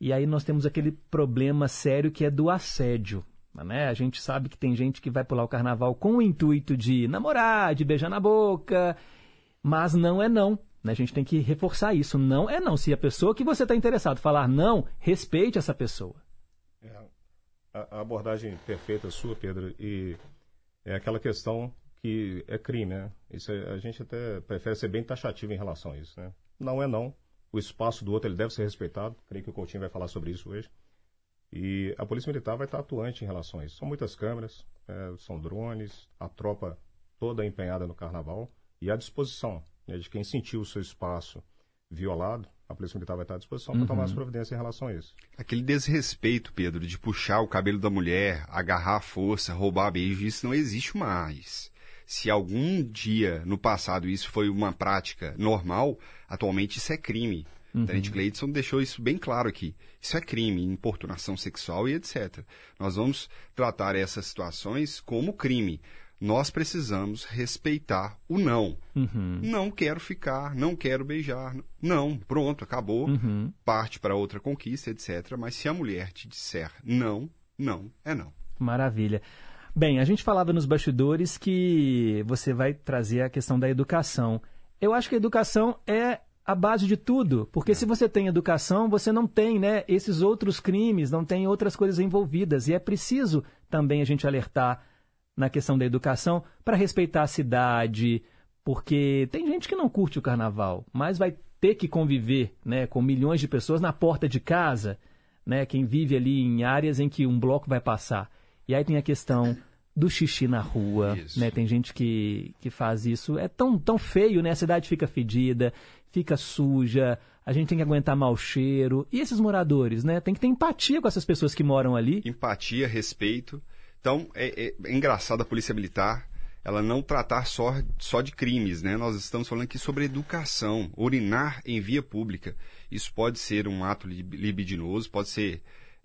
E aí nós temos aquele problema sério que é do assédio. Né? A gente sabe que tem gente que vai pular o carnaval com o intuito de namorar, de beijar na boca, mas não é não. Né? A gente tem que reforçar isso. Não é não. Se a pessoa que você está interessado falar não, respeite essa pessoa.
É, a abordagem perfeita sua, Pedro, e é aquela questão que é crime, né? Isso é, a gente até prefere ser bem taxativo em relação a isso, né? Não é não. O espaço do outro ele deve ser respeitado. Creio que o Coutinho vai falar sobre isso hoje. E a Polícia Militar vai estar atuante em relação a isso. São muitas câmeras, é, são drones, a tropa toda empenhada no carnaval e à disposição né, de quem sentiu o seu espaço violado, a Polícia Militar vai estar à disposição uhum. para tomar as providências em relação a isso.
Aquele desrespeito, Pedro, de puxar o cabelo da mulher, agarrar a força, roubar beijo, isso não existe mais. Se algum dia no passado isso foi uma prática normal, atualmente isso é crime. Uhum. Tenente Gleidson deixou isso bem claro aqui. Isso é crime, importunação sexual e etc. Nós vamos tratar essas situações como crime. Nós precisamos respeitar o não.
Uhum.
Não quero ficar, não quero beijar. Não, pronto, acabou.
Uhum.
Parte para outra conquista, etc. Mas se a mulher te disser não, não é não.
Maravilha. Bem, a gente falava nos bastidores que você vai trazer a questão da educação. Eu acho que a educação é a base de tudo, porque se você tem educação, você não tem né, esses outros crimes, não tem outras coisas envolvidas. E é preciso também a gente alertar na questão da educação para respeitar a cidade, porque tem gente que não curte o carnaval, mas vai ter que conviver né, com milhões de pessoas na porta de casa, né, quem vive ali em áreas em que um bloco vai passar. E aí tem a questão do xixi na rua, né? Tem gente que, que faz isso. É tão, tão feio, né? A cidade fica fedida, fica suja, a gente tem que aguentar mau cheiro. E esses moradores, né? Tem que ter empatia com essas pessoas que moram ali.
Empatia, respeito. Então, é, é, é engraçado a Polícia Militar ela não tratar só, só de crimes, né? Nós estamos falando aqui sobre educação, urinar em via pública. Isso pode ser um ato libidinoso, pode ser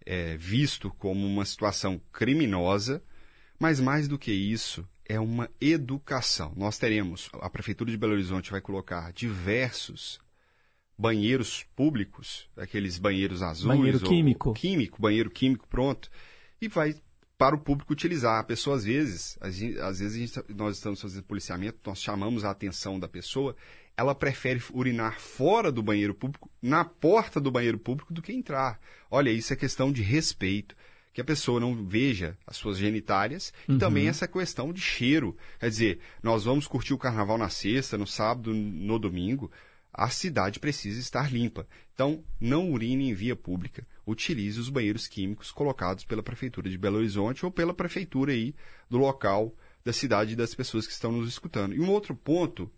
é, visto como uma situação criminosa, mas mais do que isso, é uma educação. Nós teremos, a Prefeitura de Belo Horizonte vai colocar diversos banheiros públicos, aqueles banheiros azuis.
Banheiro químico.
Químico, banheiro químico, pronto. E vai para o público utilizar. A pessoa, às vezes, às vezes gente, nós estamos fazendo policiamento, nós chamamos a atenção da pessoa, ela prefere urinar fora do banheiro público, na porta do banheiro público, do que entrar. Olha, isso é questão de respeito que a pessoa não veja as suas genitálias uhum. e também essa questão de cheiro. Quer dizer, nós vamos curtir o carnaval na sexta, no sábado, no domingo, a cidade precisa estar limpa. Então, não urine em via pública. Utilize os banheiros químicos colocados pela Prefeitura de Belo Horizonte ou pela Prefeitura aí do local da cidade e das pessoas que estão nos escutando. E um outro ponto,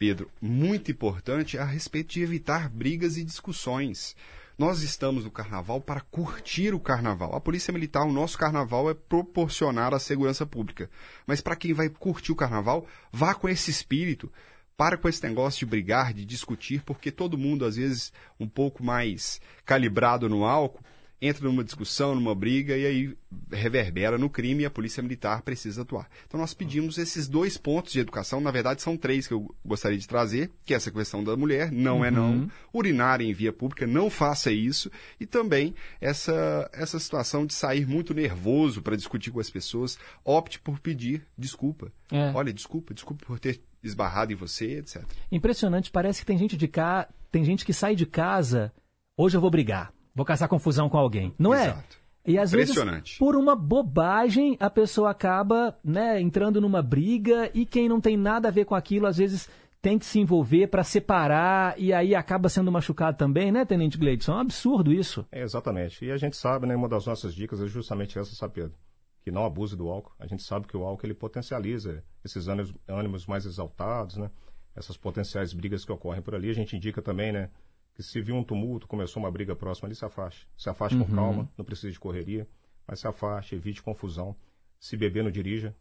Pedro, muito importante a respeito de evitar brigas e discussões. Nós estamos no carnaval para curtir o carnaval. A Polícia Militar, o nosso carnaval é proporcionar a segurança pública. Mas para quem vai curtir o carnaval, vá com esse espírito. Para com esse negócio de brigar, de discutir, porque todo mundo, às vezes, um pouco mais calibrado no álcool, entra numa discussão, numa briga e aí reverbera no crime e a polícia militar precisa atuar. Então nós pedimos esses dois pontos de educação, na verdade são três que eu gostaria de trazer, que é essa questão da mulher, não uhum. é não, uhum. urinar em via pública, não faça isso, e também essa, essa situação de sair muito nervoso para discutir com as pessoas, opte por pedir desculpa. É. Olha, desculpa, desculpa por ter esbarrado em você, etc.
Impressionante, parece que tem gente de cá, tem gente que sai de casa, hoje eu vou brigar vou caçar confusão com alguém. Não é? Exato. é? E às vezes, por uma bobagem, a pessoa acaba né, entrando numa briga e quem não tem nada a ver com aquilo, às vezes tem que se envolver para separar e aí acaba sendo machucado também, né, Tenente Gleidson? É um absurdo isso.
É, exatamente. E a gente sabe, né, uma das nossas dicas é justamente essa, sabe, Pedro? Que não abuse do álcool. A gente sabe que o álcool ele potencializa esses ânimos, ânimos mais exaltados, né? Essas potenciais brigas que ocorrem por ali. A gente indica também, né? Que se viu um tumulto, começou uma briga próxima ali, se afaste. Se afaste uhum. com calma, não precisa de correria, mas se afaste, evite confusão. Se beber, não dirija.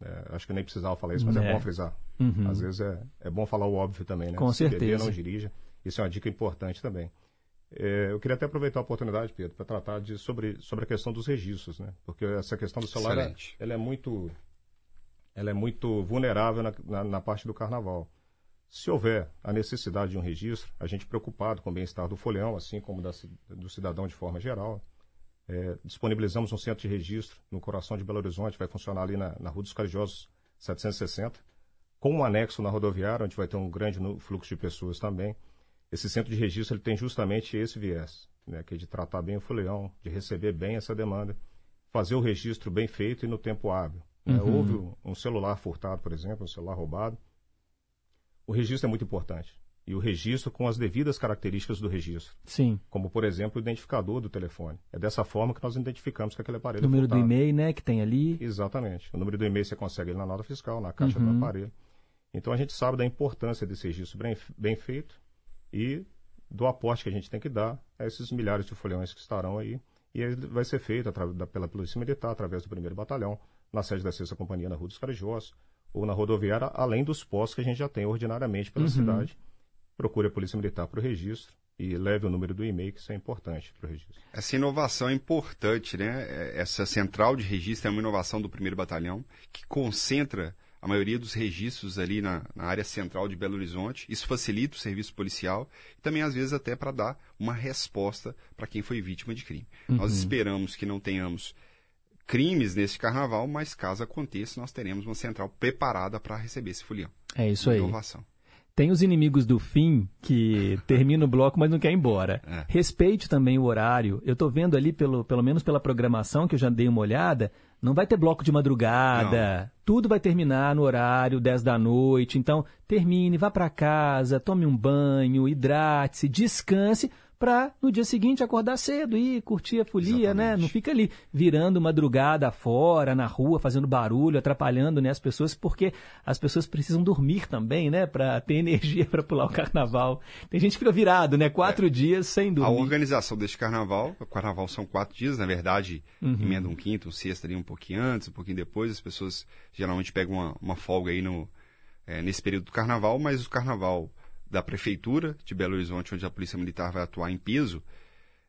É, acho que nem precisava falar isso, mas é, é bom frisar. Uhum. Às vezes é, é bom falar o óbvio também, né?
Com
se
certeza.
beber, não dirija. Isso é uma dica importante também. É, eu queria até aproveitar a oportunidade, Pedro, para tratar de, sobre, sobre a questão dos registros, né? Porque essa questão do celular, ela, ela, é muito, ela é muito vulnerável na, na, na parte do carnaval. Se houver a necessidade de um registro, a gente preocupado com o bem-estar do folhão, assim como da, do cidadão de forma geral, é, disponibilizamos um centro de registro no coração de Belo Horizonte, vai funcionar ali na, na Rua dos Carijosos 760, com um anexo na rodoviária, onde vai ter um grande fluxo de pessoas também. Esse centro de registro ele tem justamente esse viés, né, que é de tratar bem o folhão, de receber bem essa demanda, fazer o registro bem feito e no tempo hábil. Né. Uhum. houve um celular furtado, por exemplo, um celular roubado, o registro é muito importante. E o registro com as devidas características do registro.
Sim.
Como, por exemplo, o identificador do telefone. É dessa forma que nós identificamos que aquele aparelho
o número
é Número
do e-mail, né, que tem ali.
Exatamente. O número do e-mail você consegue na nota fiscal, na caixa uhum. do aparelho. Então a gente sabe da importância desse registro bem, bem feito e do aporte que a gente tem que dar a esses milhares de folhões que estarão aí. E ele vai ser feito da, pela Polícia Militar, através do primeiro batalhão, na sede da Sexta Companhia na Rua dos Carijós, ou na rodoviária, além dos postos que a gente já tem ordinariamente pela uhum. cidade. Procure a Polícia Militar para o registro e leve o número do e-mail, que isso é importante para o registro.
Essa inovação é importante, né? Essa central de registro é uma inovação do primeiro batalhão, que concentra a maioria dos registros ali na, na, área central de Belo Horizonte. Isso facilita o serviço policial e também, às vezes, até para dar uma resposta para quem foi vítima de crime. Uhum. Nós esperamos que não tenhamos crimes nesse carnaval, mas caso aconteça, nós teremos uma central preparada para receber esse folião.
É isso aí. Inovação. Tem os inimigos do fim que termina o bloco, mas não quer ir embora. É. Respeite também o horário. Eu estou vendo ali, pelo, pelo menos pela programação que eu já dei uma olhada, Não vai ter bloco de madrugada. Não. Tudo vai terminar no horário 10 da noite. Então, termine, vá para casa, tome um banho, hidrate-se, descanse para no dia seguinte acordar cedo e curtir a folia, Exatamente. né? Não fica ali virando madrugada fora, na rua, fazendo barulho, atrapalhando né, as pessoas, porque as pessoas precisam dormir também, né? Para ter energia para pular o carnaval. Tem gente que fica virado, né? Quatro é. dias sem dormir.
A organização deste carnaval, o carnaval são quatro dias, na verdade, uhum. emenda um quinto, um sexto ali um pouquinho antes, um pouquinho depois. As pessoas geralmente pegam uma, uma folga aí no, é, nesse período do carnaval, mas o carnaval da Prefeitura de Belo Horizonte, onde a Polícia Militar vai atuar em peso,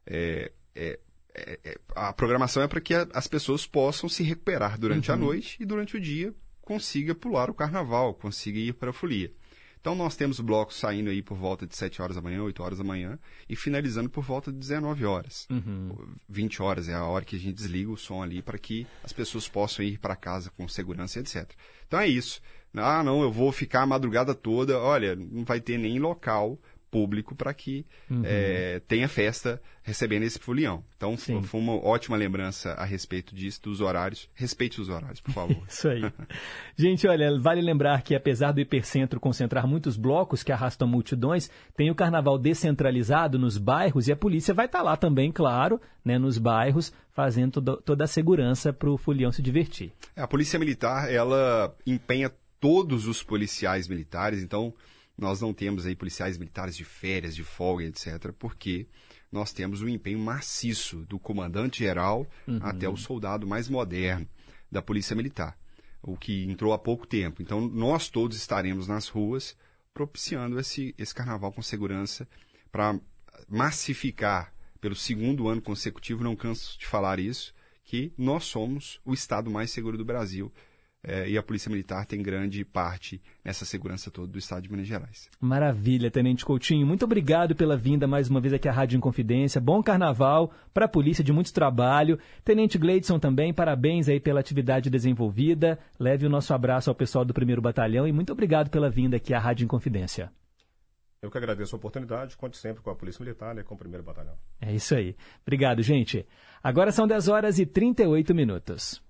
é, é, é, é a programação é para que a, as pessoas possam se recuperar durante uhum. a noite e durante o dia consiga pular o carnaval, consiga ir para a folia. Então nós temos blocos saindo aí por volta de 7 horas da manhã, 8 horas da manhã e finalizando por volta de 19 horas. Uhum. 20 horas é a hora que a gente desliga o som ali para que as pessoas possam ir para casa com segurança, etc. Então é isso. Ah, não, eu vou ficar a madrugada toda. Olha, não vai ter nem local público para que uhum. é, tenha festa recebendo esse folião. Então Sim. foi uma ótima lembrança a respeito disso, dos horários. Respeite os horários, por favor.
Isso aí. Gente, olha, vale lembrar que apesar do hipercentro concentrar muitos blocos que arrastam multidões, tem o carnaval descentralizado nos bairros e a polícia vai estar tá lá também, claro, né, nos bairros, fazendo toda, toda a segurança para o folião se divertir.
A polícia militar, ela empenha todos os policiais militares, então nós não temos aí policiais militares de férias, de folga, etc., porque nós temos um empenho maciço do comandante-geral uhum. até o soldado mais moderno da Polícia Militar, o que entrou há pouco tempo. Então, nós todos estaremos nas ruas propiciando esse, esse carnaval com segurança para massificar pelo segundo ano consecutivo, não canso de falar isso, que nós somos o estado mais seguro do Brasil é, e a Polícia Militar tem grande parte nessa segurança toda do Estado de Minas Gerais.
Maravilha, Tenente Coutinho. Muito obrigado pela vinda mais uma vez aqui à Rádio Inconfidência. Bom carnaval para a polícia de muito trabalho. Tenente Gleidson também, parabéns aí pela atividade desenvolvida. Leve o nosso abraço ao pessoal do primeiro batalhão e muito obrigado pela vinda aqui à Rádio Inconfidência.
Eu que agradeço a oportunidade. Conte sempre com a Polícia Militar e né, com o primeiro batalhão.
É isso aí. Obrigado, gente. Agora são 10 horas e 38 minutos.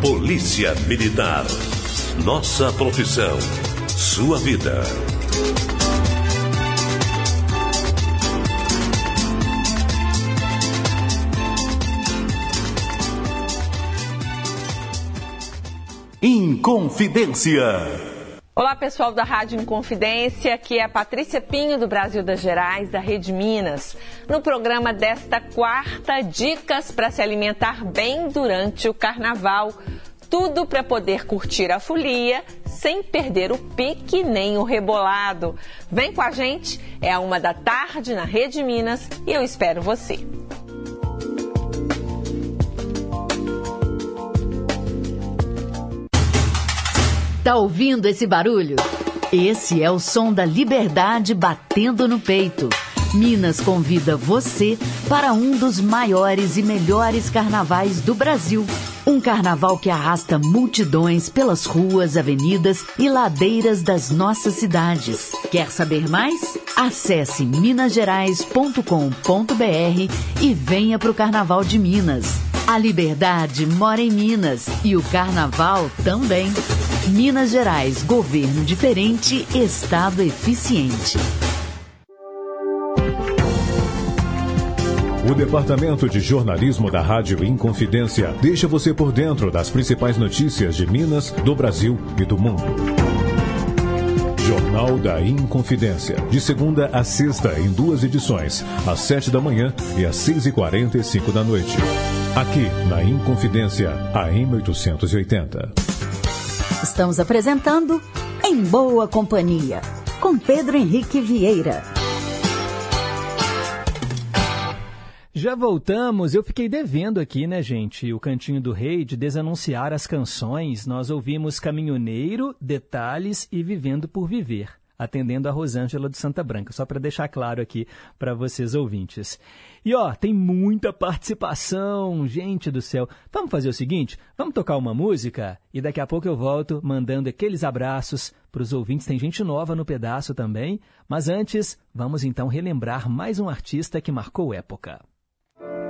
Polícia Militar. Nossa profissão. Sua vida. Inconfidência.
Olá, pessoal da Rádio Inconfidência. Aqui é a Patrícia Pinho, do Brasil das Gerais, da Rede Minas. No programa desta quarta, dicas para se alimentar bem durante o carnaval. Tudo para poder curtir a folia sem perder o pique nem o rebolado. Vem com a gente, é a uma da tarde na Rede Minas e eu espero você.
Tá ouvindo esse barulho? Esse é o som da liberdade batendo no peito. Minas convida você para um dos maiores e melhores carnavais do Brasil. Um carnaval que arrasta multidões pelas ruas, avenidas e ladeiras das nossas cidades. Quer saber mais? Acesse minasgerais.com.br e venha para o Carnaval de Minas. A liberdade mora em Minas e o carnaval também. Minas Gerais, governo diferente, estado eficiente.
O Departamento de Jornalismo da Rádio Inconfidência deixa você por dentro das principais notícias de Minas, do Brasil e do mundo. Jornal da Inconfidência. De segunda a sexta, em duas edições, às sete da manhã e às seis e quarenta e cinco da noite. Aqui, na Inconfidência, AM 880.
Estamos apresentando Em Boa Companhia, com Pedro Henrique Vieira.
Já voltamos. Eu fiquei devendo aqui, né, gente, o Cantinho do Rei de desanunciar as canções. Nós ouvimos Caminhoneiro, Detalhes e Vivendo por Viver. atendendo a Rosângela do Santa Branca, só para deixar claro aqui para vocês ouvintes. E ó, tem muita participação, gente do céu. Vamos fazer o seguinte, vamos tocar uma música e daqui a pouco eu volto mandando aqueles abraços para os ouvintes. Tem gente nova no pedaço também, mas antes, vamos então relembrar mais um artista que marcou época.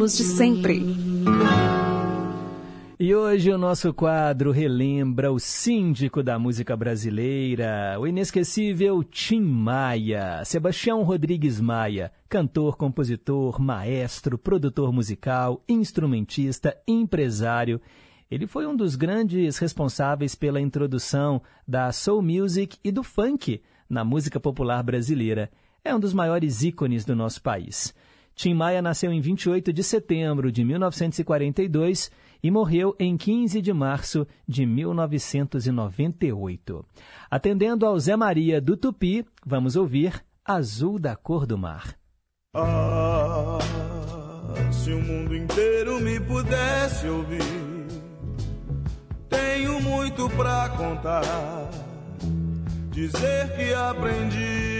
Ídolos de sempre.
E hoje o nosso quadro relembra o síndico da música brasileira, o inesquecível Tim Maia, Sebastião Rodrigues Maia, cantor, compositor, maestro, produtor musical, instrumentista, empresário. Ele foi um dos grandes responsáveis pela introdução da soul music e do funk na música popular brasileira. É um dos maiores ícones do nosso país. Tim Maia nasceu em 28 de setembro de 1942 e morreu em 15 de março de 1998. Atendendo ao Zé Maria do Tupi, vamos ouvir Azul da Cor do Mar.
Ah, se o mundo inteiro me pudesse ouvir, tenho muito pra contar, dizer que aprendi.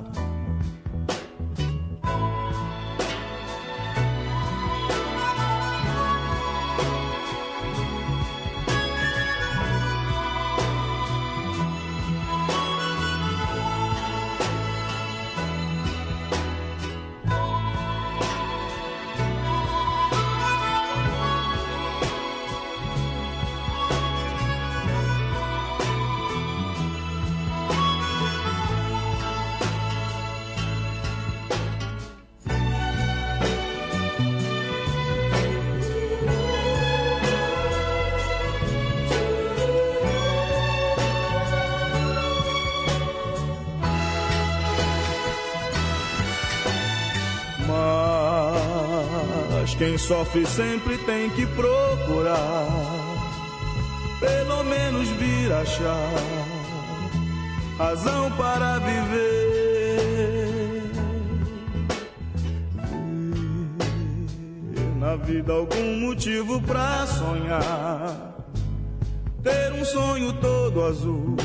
Quem sofre sempre tem que procurar, pelo menos vir achar razão para viver. Ver na vida algum motivo pra sonhar, ter um sonho todo azul,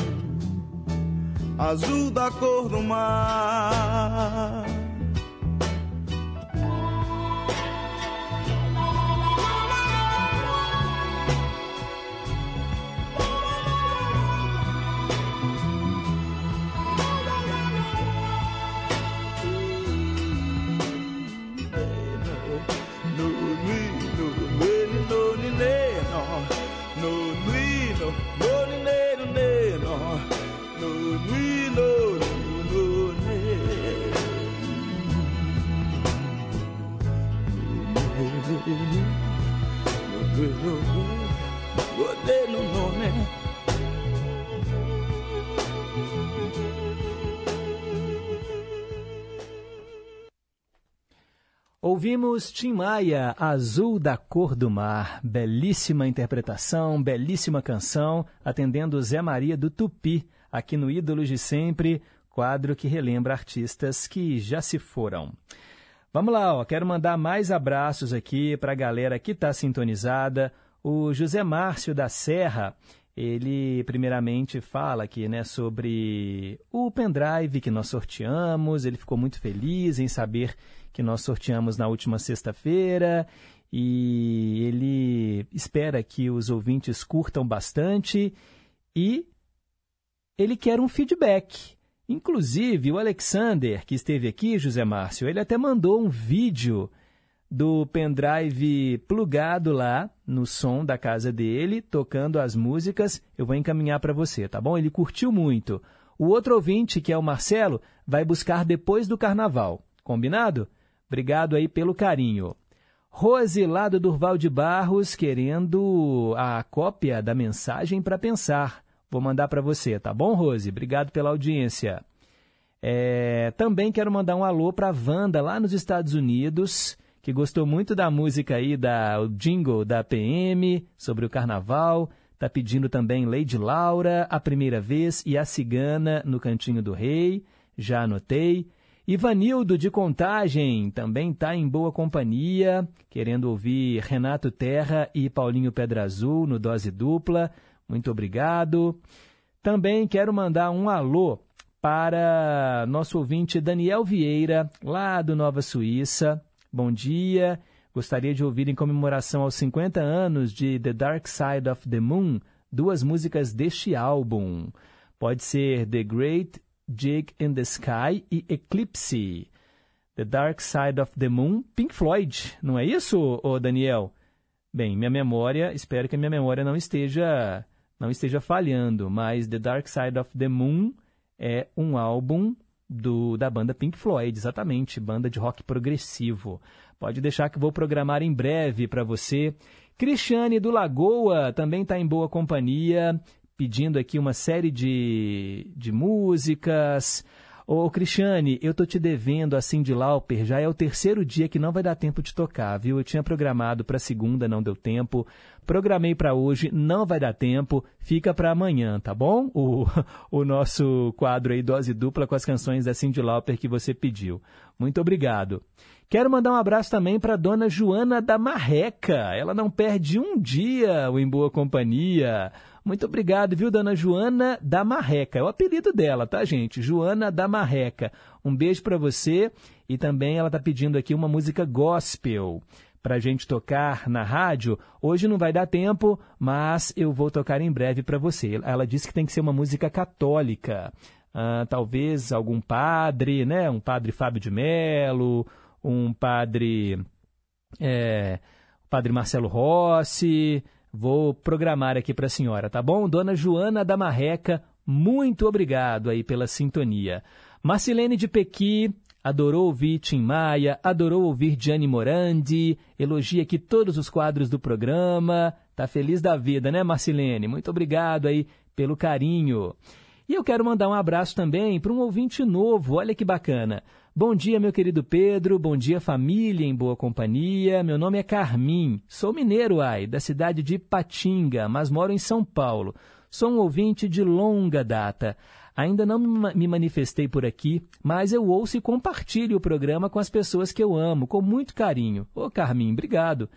azul da cor do mar.
Ouvimos Tim Maia, Azul da Cor do Mar. Belíssima interpretação, belíssima canção, atendendo Zé Maria do Tupi, aqui no Ídolos de Sempre, quadro que relembra artistas que já se foram. Vamos lá, ó, quero mandar mais abraços aqui para a galera que está sintonizada. O José Márcio da Serra, ele primeiramente fala aqui né, sobre o pendrive que nós sorteamos. Ele ficou muito feliz em saber que nós sorteamos na última sexta-feira e ele espera que os ouvintes curtam bastante e ele quer um feedback. Inclusive, o Alexander, que esteve aqui, José Márcio, ele até mandou um vídeo do pendrive plugado lá no som da casa dele, tocando as músicas. Eu vou encaminhar para você, tá bom? Ele curtiu muito. O outro ouvinte, que é o Marcelo, vai buscar depois do carnaval. Combinado? Obrigado aí pelo carinho. Rose, lá do Durval de Barros, querendo a cópia da mensagem para pensar. Vou mandar para você, tá bom, Rose? Obrigado pela audiência. É, também quero mandar um alô para a Wanda, lá nos Estados Unidos que gostou muito da música aí, da, o jingle da PM, sobre o carnaval. Tá pedindo também Lady Laura, A Primeira Vez e A Cigana no Cantinho do Rei. Já anotei. Ivanildo de Contagem também está em boa companhia, querendo ouvir Renato Terra e Paulinho Pedra Azul no Dose Dupla. Muito obrigado. Também quero mandar um alô para nosso ouvinte Daniel Vieira, lá do Nova Suíça. Bom dia. Gostaria de ouvir em comemoração aos 50 anos de The Dark Side of the Moon duas músicas deste álbum. Pode ser The Great Jig in the Sky e Eclipse. The Dark Side of the Moon, Pink Floyd, não é isso, ô Daniel? Bem, minha memória, espero que a minha memória não esteja não esteja falhando, mas The Dark Side of the Moon é um álbum do, da banda Pink Floyd, exatamente, banda de rock progressivo. Pode deixar que vou programar em breve para você. Cristiane do Lagoa também está em boa companhia, pedindo aqui uma série de, de músicas. Ô, Cristiane, eu tô te devendo a Cindy Lauper, já é o terceiro dia que não vai dar tempo de tocar, viu? Eu tinha programado para segunda, não deu tempo. Programei para hoje, não vai dar tempo, fica para amanhã, tá bom? O, o nosso quadro aí, dose dupla com as canções da Cindy Lauper que você pediu. Muito obrigado. Quero mandar um abraço também para dona Joana da Marreca. Ela não perde um dia o Em Boa Companhia. Muito obrigado, viu, dona Joana da Marreca. É o apelido dela, tá, gente? Joana da Marreca. Um beijo para você. E também ela está pedindo aqui uma música gospel para a gente tocar na rádio. Hoje não vai dar tempo, mas eu vou tocar em breve para você. Ela disse que tem que ser uma música católica. Ah, talvez algum padre, né? Um padre Fábio de Melo, um padre. É, padre Marcelo Rossi. Vou programar aqui para a senhora, tá bom? Dona Joana da Marreca, muito obrigado aí pela sintonia. Marcilene de Pequi, adorou ouvir Tim Maia, adorou ouvir Gianni Morandi, elogia aqui todos os quadros do programa. Tá feliz da vida, né, Marcilene? Muito obrigado aí pelo carinho. E eu quero mandar um abraço também para um ouvinte novo, olha que bacana. Bom dia, meu querido Pedro. Bom dia, família em boa companhia. Meu nome é Carmim. Sou mineiro, ai, da cidade de Patinga, mas moro em São Paulo. Sou um ouvinte de longa data. Ainda não me manifestei por aqui, mas eu ouço e compartilho o programa com as pessoas que eu amo, com muito carinho. Ô, Carmim, obrigado.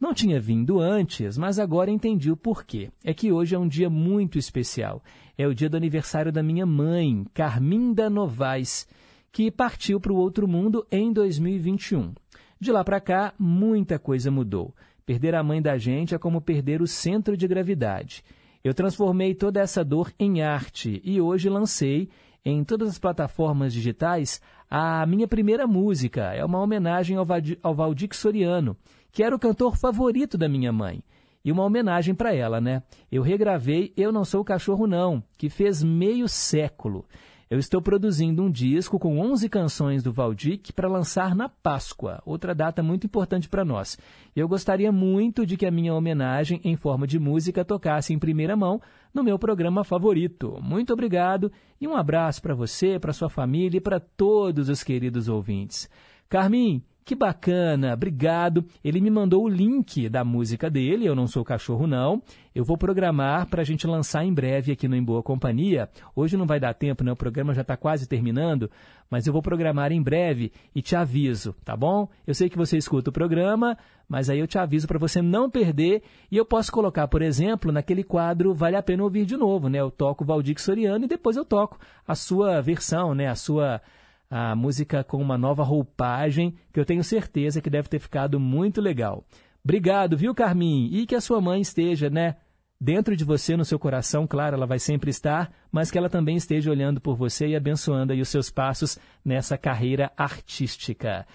Não tinha vindo antes, mas agora entendi o porquê. É que hoje é um dia muito especial. É o dia do aniversário da minha mãe, Carminda Novaes que partiu para o outro mundo em 2021. De lá para cá, muita coisa mudou. Perder a mãe da gente é como perder o centro de gravidade. Eu transformei toda essa dor em arte e hoje lancei em todas as plataformas digitais a minha primeira música. É uma homenagem ao, Valdir, Soriano, que era o cantor favorito da minha mãe. E uma homenagem para ela, né? Eu regravei Eu Não Sou Cachorro Não, que fez meio século. Eu estou produzindo um disco com 11 canções do Valdic para lançar na Páscoa, outra data muito importante para nós. Eu gostaria muito de que a minha homenagem em forma de música tocasse em primeira mão no meu programa favorito. Muito obrigado e um abraço para você, para sua família e para todos os queridos ouvintes. Carmin, Que bacana, obrigado. Ele me mandou o link da música dele, eu não sou cachorro não. Eu vou programar para a gente lançar em breve aqui no Em Boa Companhia. Hoje não vai dar tempo, né? O programa já está quase terminando, mas eu vou programar em breve e te aviso, tá bom? Eu sei que você escuta o programa, mas aí eu te aviso para você não perder e eu posso colocar, por exemplo, naquele quadro Vale a Pena Ouvir de Novo, né? Eu toco Valdir Soriano e depois eu toco a sua versão, né? A sua a música com uma nova roupagem que eu tenho certeza que deve ter ficado muito legal. Obrigado, viu, Carmin? E que a sua mãe esteja, né? Dentro de você, no seu coração, claro, ela vai sempre estar, mas que ela também esteja olhando por você e abençoando aí os seus passos nessa carreira artística.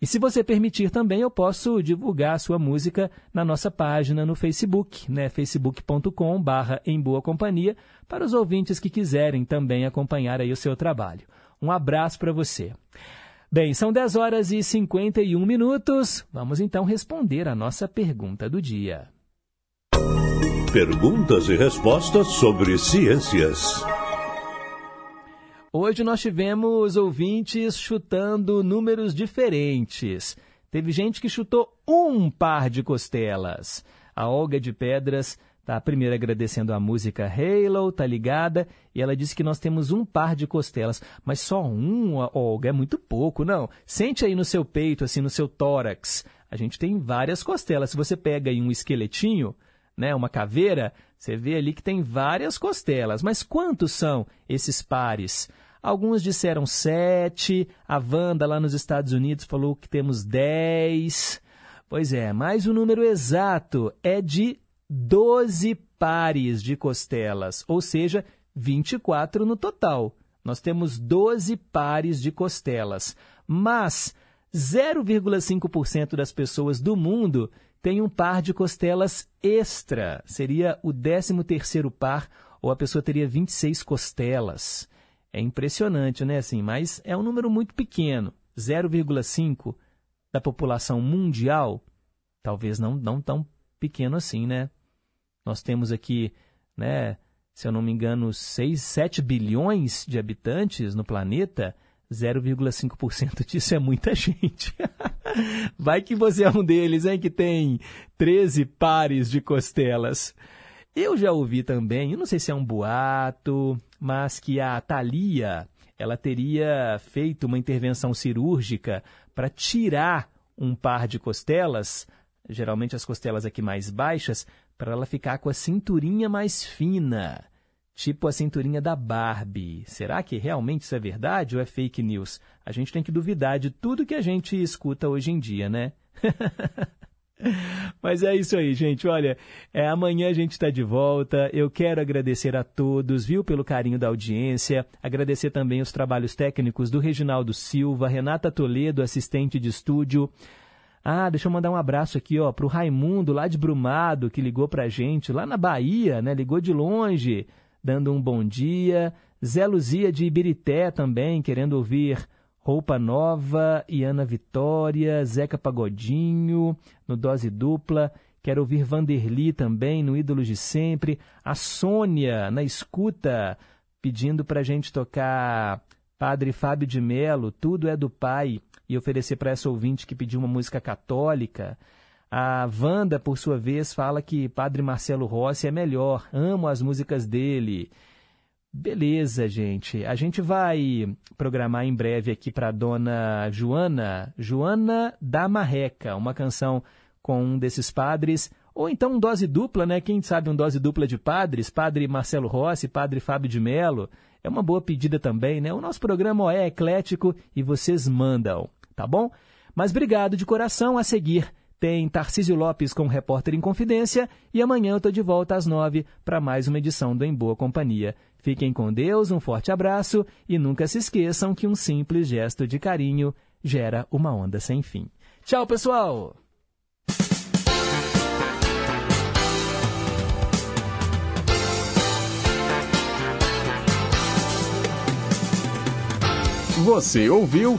E se você permitir também, eu posso divulgar a sua música na nossa página no Facebook, né? facebook.com barra em boa companhia, para os ouvintes que quiserem também acompanhar aí o seu trabalho. Um abraço para você. Bem, são 10 horas e 51 minutos. Vamos então responder a nossa pergunta do dia.
Perguntas e respostas sobre ciências.
Hoje nós tivemos ouvintes chutando números diferentes. Teve gente que chutou um par de costelas. A Olga de Pedras Tá, primeiro agradecendo a música Halo, tá ligada? E ela disse que nós temos um par de costelas, mas só um, Olga, é muito pouco, não. Sente aí no seu peito, assim, no seu tórax. A gente tem várias costelas. Se você pega aí um esqueletinho, né, uma caveira, você vê ali que tem várias costelas. Mas quantos são esses pares? Alguns disseram sete, a Wanda lá nos Estados Unidos falou que temos dez. Pois é, mas o número exato é de 12 pares de costelas, ou seja, 24 no total. Nós temos 12 pares de costelas, mas 0,5% das pessoas do mundo tem um par de costelas extra. Seria o 13º par, ou a pessoa teria 26 costelas. É impressionante, né? Assim, mas é um número muito pequeno. 0,5 da população mundial, talvez não, não tão pequeno assim, né? Nós temos aqui, né, se eu não me engano, 6, 7 bilhões de habitantes no planeta. 0,5% disso é muita gente. Vai que você é um deles, hein, que tem 13 pares de costelas. Eu já ouvi também, eu não sei se é um boato, mas que a Thalia, ela teria feito uma intervenção cirúrgica para tirar um par de costelas, geralmente as costelas aqui mais baixas, para ela ficar com a cinturinha mais fina, tipo a cinturinha da Barbie. Será que realmente isso é verdade ou é fake news? A gente tem que duvidar de tudo que a gente escuta hoje em dia, né? Mas é isso aí, gente. Olha, é, amanhã a gente está de volta. Eu quero agradecer a todos, viu, pelo carinho da audiência. Agradecer também os trabalhos técnicos do Reginaldo Silva, Renata Toledo, assistente de estúdio. Ah, deixa eu mandar um abraço aqui, ó, pro Raimundo, lá de Brumado, que ligou pra gente, lá na Bahia, né? Ligou de longe, dando um bom dia. Zé Luzia de Ibirité também, querendo ouvir Roupa Nova e Ana Vitória, Zeca Pagodinho, no Dose Dupla. Quero ouvir Vanderly também, no Ídolos de Sempre. A Sônia, na escuta, pedindo pra gente tocar Padre Fábio de Melo, Tudo é do Pai e oferecer para essa ouvinte que pediu uma música católica. A Wanda, por sua vez, fala que Padre Marcelo Rossi é melhor, amo as músicas dele. Beleza, gente. A gente vai programar em breve aqui para dona Joana, Joana da Marreca, uma canção com um desses padres, ou então um dose dupla, né? Quem sabe um dose dupla de padres, Padre Marcelo Rossi, Padre Fábio de Melo. É uma boa pedida também, né? O nosso programa é eclético e vocês mandam tá bom? Mas obrigado de coração. A seguir tem Tarcísio Lopes com o Repórter em Confidência e amanhã eu tô de volta às nove para mais uma edição do Em Boa Companhia. Fiquem com Deus, um forte abraço e nunca se esqueçam que um simples gesto de carinho gera uma onda sem fim. Tchau, pessoal!
Você ouviu